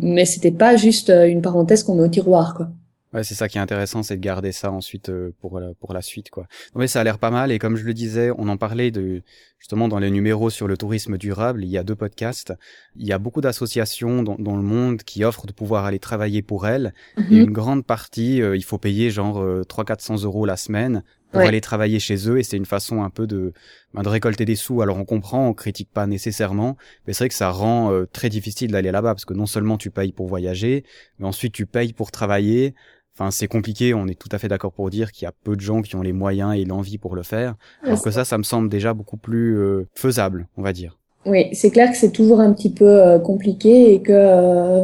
mais c'était pas juste une parenthèse qu'on met au tiroir, quoi. Ouais, c'est ça qui est intéressant, c'est de garder ça ensuite euh, pour la, pour la suite, quoi. mais ça a l'air pas mal. Et comme je le disais, on en parlait de justement dans les numéros sur le tourisme durable. Il y a deux podcasts. Il y a beaucoup d'associations dans, dans, le monde qui offrent de pouvoir aller travailler pour elles. Et mhm. une grande partie, euh, il faut payer genre euh, 300-400 euros la semaine pour aller travailler chez eux. Et c'est une façon un peu de, ben, de récolter des sous. Alors on comprend, on critique pas nécessairement, mais c'est vrai que ça rend euh, très difficile d'aller là-bas parce que non seulement tu payes pour voyager, mais ensuite tu payes pour travailler. Enfin, c'est compliqué. On est tout à fait d'accord pour dire qu'il y a peu de gens qui ont les moyens et l'envie pour le faire. Alors que ça, ça me semble déjà beaucoup plus euh, faisable, on va dire. Oui, c'est clair que c'est toujours un petit peu euh, compliqué et que euh,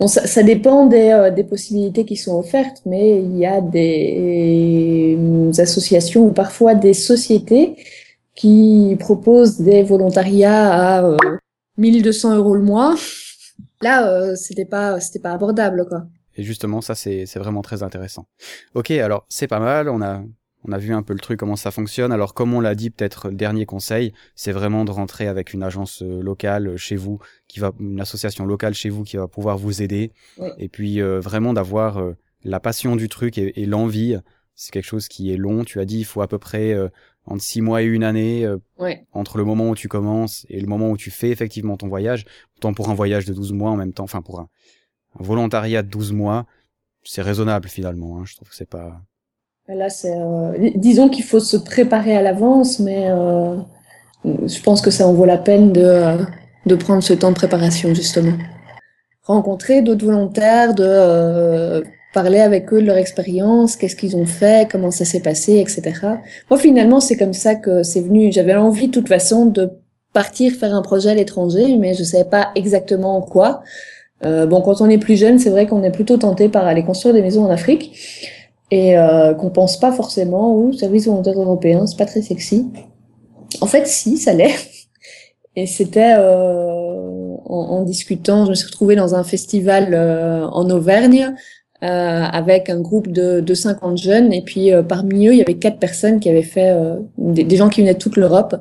bon, ça, ça, dépend des, des, possibilités qui sont offertes, mais il y a des associations ou parfois des sociétés qui proposent des volontariats à 1200 euros le mois. Là, c'était pas, c'était pas abordable, quoi. Et justement, ça, c'est vraiment très intéressant. Ok, alors c'est pas mal, on a, on a vu un peu le truc, comment ça fonctionne. Alors comme on l'a dit, peut-être le dernier conseil, c'est vraiment de rentrer avec une agence euh, locale chez vous, qui va, une association locale chez vous qui va pouvoir vous aider. Et puis euh, vraiment d'avoir euh, la passion du truc et, et l'envie. C'est quelque chose qui est long. Tu as dit, il faut à peu près entre six mois et une année entre le moment où tu commences et le moment où tu fais effectivement ton voyage. Autant pour un voyage de 12 mois en même temps, enfin pour un, volontariat de 12 mois, c'est raisonnable finalement. Hein. Je trouve que c'est pas. Là, c'est. Euh, disons qu'il faut se préparer à l'avance, mais euh, je pense que ça en vaut la peine de, de prendre ce temps de préparation justement. Rencontrer d'autres volontaires, de euh, parler avec eux de leur expérience, qu'est-ce qu'ils ont fait, comment ça s'est passé, etc. Moi, finalement, c'est comme ça que c'est venu. J'avais envie, de toute façon, de partir faire un projet à l'étranger, mais je savais pas exactement quoi. Euh, bon, quand on est plus jeune, c'est vrai qu'on est plutôt tenté par aller construire des maisons en Afrique et euh, qu'on pense pas forcément au service volontaire européen, c'est pas très sexy. En fait, si, ça l'est. Et c'était euh, en, en discutant, je me suis retrouvée dans un festival euh, en Auvergne euh, avec un groupe de, de 50 jeunes et puis euh, parmi eux, il y avait quatre personnes qui avaient fait, des, des gens qui venaient de toute l'Europe.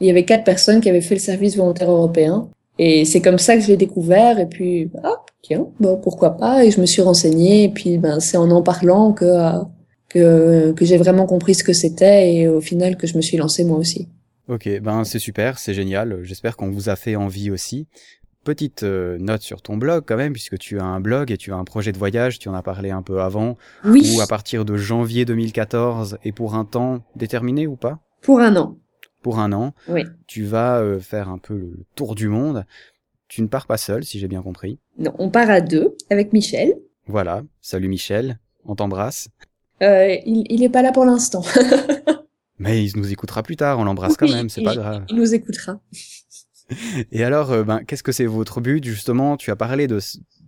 Il y avait quatre personnes qui avaient fait le service volontaire européen. Et c'est comme ça que je l'ai découvert. Et puis, hop, tiens, bon, pourquoi pas. Et je me suis renseignée. Et puis, ben, c'est en en parlant que, euh, que, que j'ai vraiment compris ce que c'était. Et au final, que je me suis lancée moi aussi. Ok, ben c'est super, c'est génial. J'espère qu'on vous a fait envie aussi. Petite euh, note sur ton blog quand même, puisque tu as un blog et tu as un projet de voyage, tu en as parlé un peu avant, Oui, ou à partir de janvier 2014 et pour un temps déterminé ou pas? Pour un an. Pour un an, Oui. tu vas euh, faire un peu le tour du monde. Tu ne pars pas seul, si j'ai bien compris. Non, on part à deux avec Michel. Voilà, salut Michel, on t'embrasse. Euh, il, il est pas là pour l'instant. Mais il nous écoutera plus tard, on l'embrasse quand même, c'est pas grave. Il nous écoutera. Et alors, euh, ben, qu'est-ce que c'est votre but justement? Tu as parlé de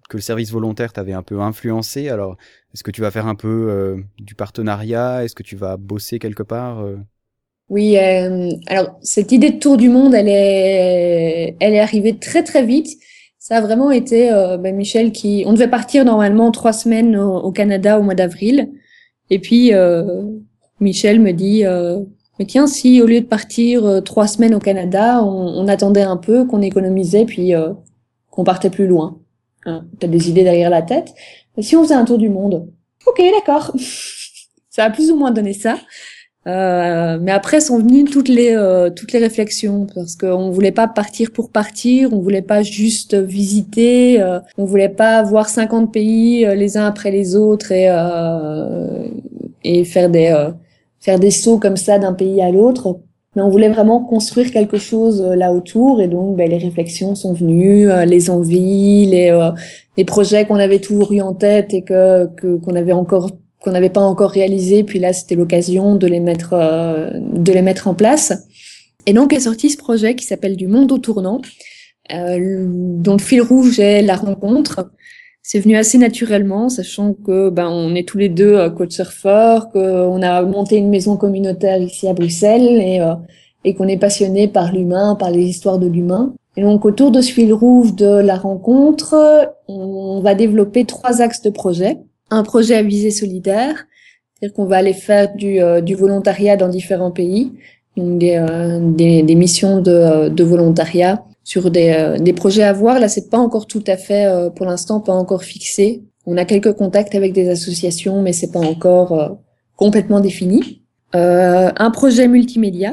que le service volontaire t'avait un peu influencé. Alors, est-ce que tu vas faire un peu euh, du partenariat? Est-ce que tu vas bosser quelque part euh? Oui, euh, alors cette idée de tour du monde, elle est, elle est arrivée très très vite. Ça a vraiment été euh, ben, Michel qui, on devait partir normalement trois semaines au, Canada au mois d'avril, et puis euh, Michel me dit, euh, mais tiens, si au lieu de partir euh, trois semaines au Canada, on, attendait un peu, qu'on économisait, puis euh, qu'on partait plus loin. Hein, T'as des idées derrière la tête. Si on faisait un tour du monde, ok, d'accord. ça a plus ou moins donné ça. Euh, mais après sont venues toutes les euh, toutes les réflexions parce qu'on voulait pas partir pour partir, on voulait pas juste visiter, euh, on voulait pas voir 50 pays euh, les uns après les autres et euh, et faire des faire des sauts comme ça d'un pays à l'autre. Mais on voulait vraiment construire quelque chose là autour et donc ben, les réflexions sont venues, les envies, les les projets qu'on avait toujours eu en tête et que qu'on avait encore qu'on n'avait pas encore réalisé, puis là c'était l'occasion de les mettre euh, de les mettre en place. Et donc est sorti ce projet qui s'appelle du monde au tournant, euh, dont le fil rouge est la rencontre. C'est venu assez naturellement, sachant que ben on est tous les deux euh, coach surfeurs, qu'on a monté une maison communautaire ici à Bruxelles et euh, et qu'on est passionné par l'humain, par les histoires de l'humain. Et donc autour de ce fil rouge de la rencontre, on va développer trois axes de projet un projet à visée solidaire, c'est-à-dire qu'on va aller faire du, euh, du volontariat dans différents pays, des, euh, des, des missions de, euh, de volontariat sur des, euh, des projets à voir. Là, c'est pas encore tout à fait, euh, pour l'instant, pas encore fixé. On a quelques contacts avec des associations, mais c'est pas encore euh, complètement défini. Un projet multimédia.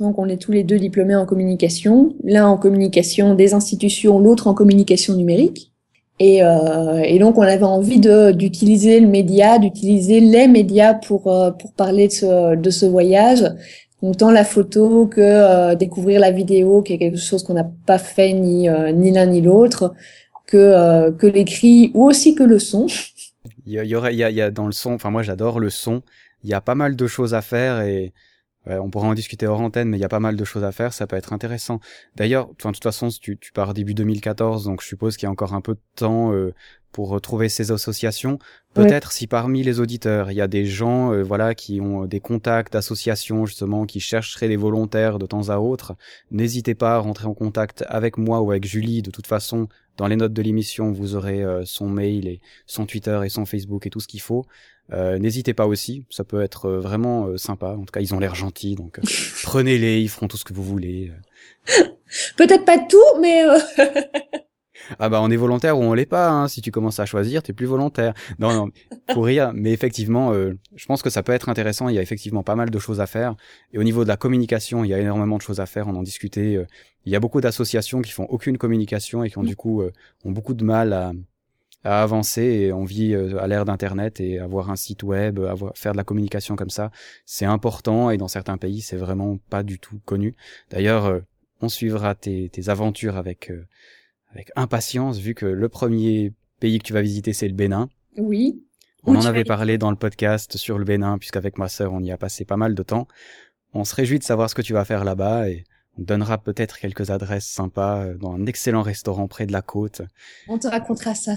Donc, on est tous les deux diplômés en communication. L'un en communication des institutions, l'autre en communication numérique. Et, euh, et donc, on avait envie d'utiliser le média, d'utiliser les médias pour euh, pour parler de ce, de ce voyage. Donc, tant la photo que euh, découvrir la vidéo, qui est quelque chose qu'on n'a pas fait ni euh, ni l'un ni l'autre, que euh, que l'écrit ou aussi que le son. Il y, aurait, y il y a dans le son. Enfin, moi, j'adore le son. Il y a pas mal de choses à faire et ouais, on pourra en discuter hors antenne, mais il y a pas mal de choses à faire. Ça peut être intéressant. D'ailleurs, enfin, de toute façon, tu, tu pars début 2014, donc je suppose qu'il y a encore un peu de temps euh, pour retrouver ces associations. Ouais. Peut-être si parmi les auditeurs, il y a des gens, euh, voilà, qui ont des contacts d'associations justement, qui chercheraient des volontaires de temps à autre, n'hésitez pas à rentrer en contact avec moi ou avec Julie. De toute façon, dans les notes de l'émission, vous aurez euh, son mail et son Twitter et son Facebook et tout ce qu'il faut. Euh, N'hésitez pas aussi, ça peut être euh, vraiment euh, sympa. En tout cas, ils ont l'air gentils, donc euh, prenez-les, ils feront tout ce que vous voulez. Peut-être pas tout, mais euh, Ah bah on est volontaire ou on l'est pas. Hein. Si tu commences à choisir, t'es plus volontaire. Non non, pour rire. Mais effectivement, euh, je pense que ça peut être intéressant. Il y a effectivement pas mal de choses à faire. Et au niveau de la communication, il y a énormément de choses à faire. On en discutait. il y a beaucoup d'associations qui font aucune communication et qui ont du coup euh, ont beaucoup de mal à, à avancer. Et on vit euh, à l'ère d'internet et avoir un site web, avoir faire de la communication comme ça, c'est important. Et dans certains pays, c'est vraiment pas du tout connu. D'ailleurs, euh, on suivra tes, tes aventures avec euh, avec impatience, vu que le premier pays que tu vas visiter, c'est le Bénin. oui. On Où en avait parlé dans le podcast sur le Bénin, puisqu'avec ma sœur, on y a passé pas mal de temps. On se réjouit de savoir ce que tu vas faire là-bas et On donnera peut-être quelques adresses sympas dans un excellent restaurant près de la côte. On te racontera ça.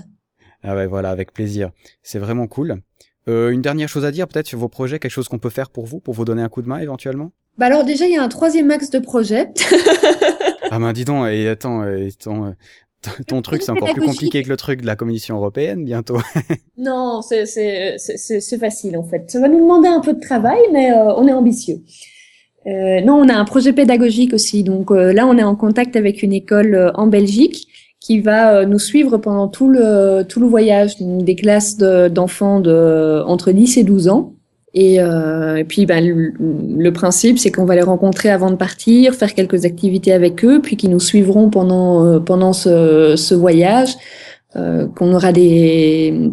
Ah ouais, voilà, avec plaisir. C'est vraiment cool. Euh, une dernière chose à dire peut-être sur vos projets, quelque chose qu'on peut faire pour vous, pour vous donner un coup de main éventuellement? Bah alors déjà, il y a un troisième axe de projet. Ah ben dis donc, et attends, et ton, euh, ton truc c'est encore plus compliqué que le truc de la Commission européenne bientôt. Non, c'est facile en fait. Ça va nous demander un peu de travail, mais euh, on est ambitieux. Euh, non, on a un projet pédagogique aussi. Donc euh, là, on est en contact avec une école en Belgique qui va euh, nous suivre pendant tout le tout le voyage, des classes de- d'enfants de entre 10 et 12 ans. Et, euh, et puis, ben, le, le principe, c'est qu'on va les rencontrer avant de partir, faire quelques activités avec eux, puis qu'ils nous suivront pendant euh, pendant ce, ce voyage, euh, qu'on aura des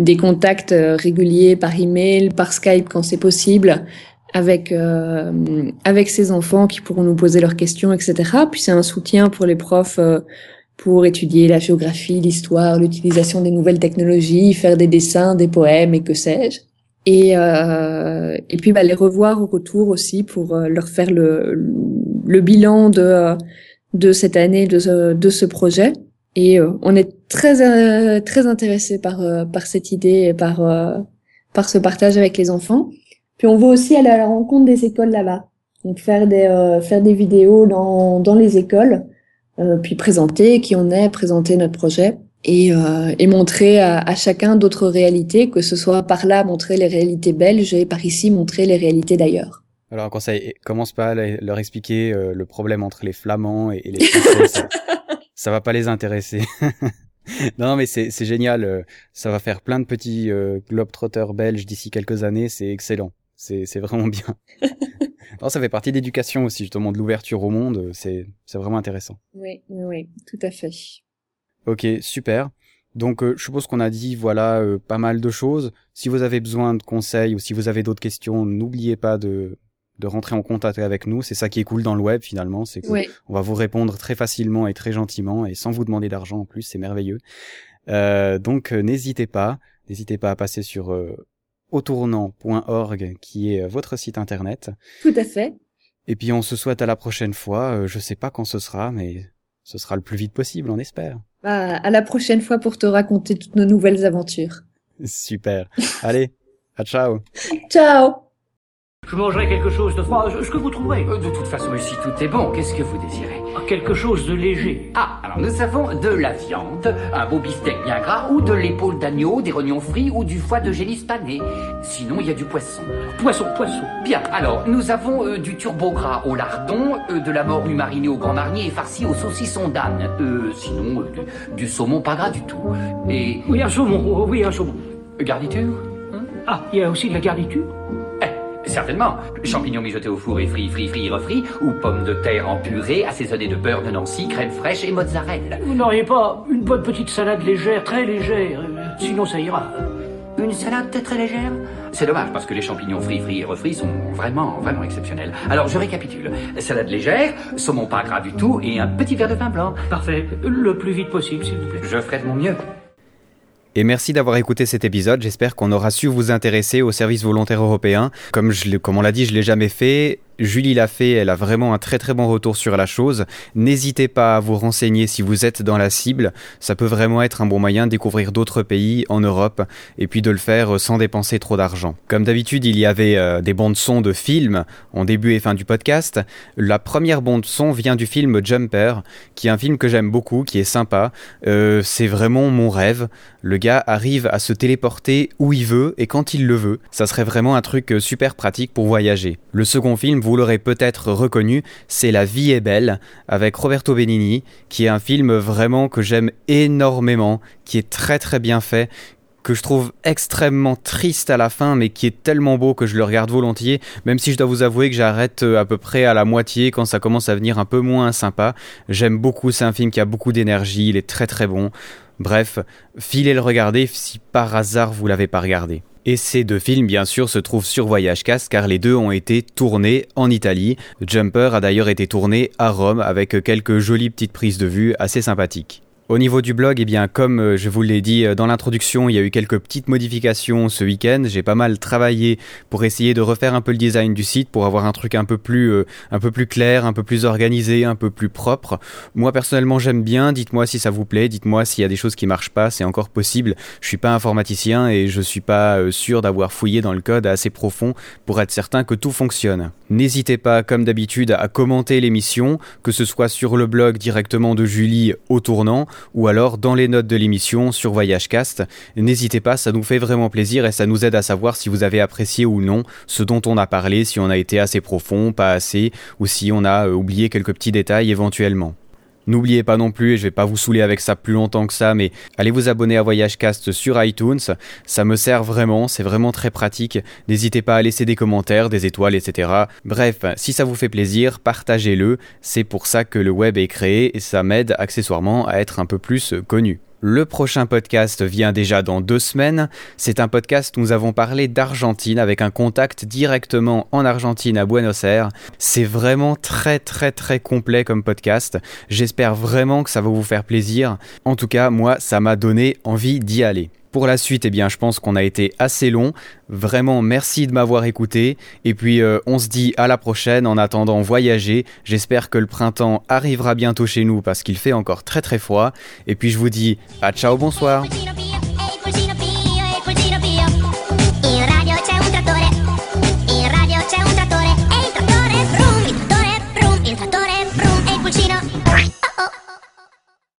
des contacts euh, réguliers par email, par Skype quand c'est possible, avec euh, avec ces enfants qui pourront nous poser leurs questions, etc. Puis c'est un soutien pour les profs euh, pour étudier la géographie, l'histoire, l'utilisation des nouvelles technologies, faire des dessins, des poèmes et que sais-je. Et euh, et puis bah, les revoir au retour aussi pour euh, leur faire le le bilan de euh, de cette année de ce, de ce projet. Et euh, on est très euh, très intéressé par euh, par cette idée et par par ce partage avec les enfants. Puis on veut aussi aller à la rencontre des écoles là-bas. Donc faire des faire des vidéos dans dans les écoles, puis présenter qui on est, présenter notre projet et euh, et montrer à, à chacun d'autres réalités, que ce soit par là montrer les réalités belges et par ici montrer les réalités d'ailleurs. Alors conseil, commence pas à leur expliquer euh, le problème entre les Flamands et, et les Français, ça, ça va pas les intéresser. non mais c'est génial, euh, ça va faire plein de petits euh, globetrotters belges d'ici quelques années, c'est excellent, c'est c'est vraiment bien. Alors ça fait partie d'éducation aussi justement de l'ouverture au monde, euh, c'est c'est vraiment intéressant. Oui, oui, oui, tout à fait. Ok, super. Donc euh, je suppose qu'on a dit voilà euh, pas mal de choses. Si vous avez besoin de conseils ou si vous avez d'autres questions, n'oubliez pas de de rentrer en contact avec nous. C'est ça qui est cool dans le web finalement, c'est que Oui. on va vous répondre très facilement et très gentiment et sans vous demander d'argent en plus, c'est merveilleux. Euh, donc euh, n'hésitez pas, n'hésitez pas à passer sur euh, autournant.org qui est euh, votre site internet. Tout à fait. Et puis on se souhaite à la prochaine fois. Euh, je sais pas quand ce sera, mais ce sera le plus vite possible, on espère. Bah, à la prochaine fois pour te raconter toutes nos nouvelles aventures. Super. Allez, à ciao. Ciao Je mangerai quelque chose de froid, ce que vous trouverez. Euh, De toute façon, ici tout est bon. Qu'est-ce que vous désirez? Quelque chose de léger. Ah, alors nous avons de la viande, un beau beefsteak bien gras, ou de l'épaule d'agneau, des rognons frits, ou du foie de génisse pané. Sinon, il y a du poisson. Poisson, poisson. Bien, alors, nous avons euh, du turbo gras au lardon, euh, de la morue marinée au grand marnier et farcie au saucisson d'âne. Euh, sinon, du, du saumon pas gras du tout. Et... Oui, un saumon, oh, oui, un saumon. garniture Ah, il y a aussi de la garniture? Certainement. Champignons mijotés au four et frits, frits, frits, refrits, ou pommes de terre en purée, assaisonnées de beurre de Nancy, crème fraîche et mozzarella. Vous n'auriez pas une bonne petite salade légère, très légère euh, Sinon, ça ira. Une salade très légère? C'est dommage parce que les champignons frits, frits et refrits sont vraiment, vraiment exceptionnels. Alors je récapitule. Salade légère, saumon pas gras du tout et un petit verre de vin blanc. Parfait. Le plus vite possible, s'il vous plaît. Je ferai de mon mieux. Et merci d'avoir écouté cet épisode. J'espère qu'on aura su vous intéresser au service volontaire européen. Comme, comme on l'a dit, je l'ai jamais fait. Julie l'a fait, elle a vraiment un très très bon retour sur la chose. N'hésitez pas à vous renseigner si vous êtes dans la cible. Ça peut vraiment être un bon moyen de découvrir d'autres pays en Europe et puis de le faire sans dépenser trop d'argent. Comme d'habitude, il y avait euh, des bandes son de films en début et fin du podcast. La première bande son vient du film Jumper, qui est un film que j'aime beaucoup, qui est sympa. Euh, c'est vraiment mon rêve. Le gars arrive à se téléporter où il veut et quand il le veut. Ça serait vraiment un truc euh, super pratique pour voyager. Le second film, vous l'aurez peut-être reconnu, c'est La vie est belle avec Roberto Benigni, qui est un film vraiment que j'aime énormément, qui est très très bien fait que je trouve extrêmement triste à la fin, mais qui est tellement beau que je le regarde volontiers, même si je dois vous avouer que j'arrête euh, à peu près à la moitié quand ça commence à venir un peu moins sympa. J'aime beaucoup, c'est un film qui a beaucoup d'énergie, il est très très bon. Bref, filez le regarder si par hasard vous l'avez pas regardé. Et ces deux films, bien sûr, se trouvent sur Voyage Cast car les deux ont été tournés en Italie. Jumper a d'ailleurs été tourné à Rome avec quelques jolies petites prises de vue assez sympathiques. Au niveau du blog, eh bien, comme euh, je vous l'ai dit euh, dans l'introduction, il y a eu quelques petites modifications ce week-end. J'ai pas mal travaillé pour essayer de refaire un peu le design du site, pour avoir un truc un peu plus, euh, un peu plus clair, un peu plus organisé, un peu plus propre. Moi personnellement, j'aime bien. Dites-moi si ça vous plaît. Dites-moi s'il y a des choses qui marchent pas. C'est encore possible. Je suis pas informaticien et je suis pas sûr d'avoir fouillé dans le code assez profond pour être certain que tout fonctionne. N'hésitez pas, comme d'habitude, à commenter l'émission, que ce soit sur le blog directement de Julie au tournant ou alors dans les notes de l'émission sur Voyagecast. N'hésitez pas, ça nous fait vraiment plaisir et ça nous aide à savoir si vous avez apprécié ou non ce dont on a parlé, si on a été assez profond, pas assez, ou si on a euh, oublié quelques petits détails éventuellement. N'oubliez pas non plus, et je vais pas vous saouler avec ça plus longtemps que ça, mais allez vous abonner à Voyagecast sur iTunes. Ça me sert vraiment, c'est vraiment très pratique. N'hésitez pas à laisser des commentaires, des étoiles, etc. Bref, si ça vous fait plaisir, partagez-le. C'est pour ça que le web est créé et ça m'aide accessoirement à être un peu plus connu. Le prochain podcast vient déjà dans deux semaines. C'est un podcast où nous avons parlé d'Argentine avec un contact directement en Argentine à Buenos Aires. C'est vraiment très très très complet comme podcast. J'espère vraiment que ça va vous faire plaisir. En tout cas, moi, ça m'a donné envie d'y aller. Pour la suite, eh bien, je pense qu'on a été assez long. Vraiment, merci de m'avoir écouté. Et puis, euh, on se dit à la prochaine. En attendant, voyager. J'espère que le printemps arrivera bientôt chez nous parce qu'il fait encore très très froid. Et puis, je vous dis à ciao, bonsoir.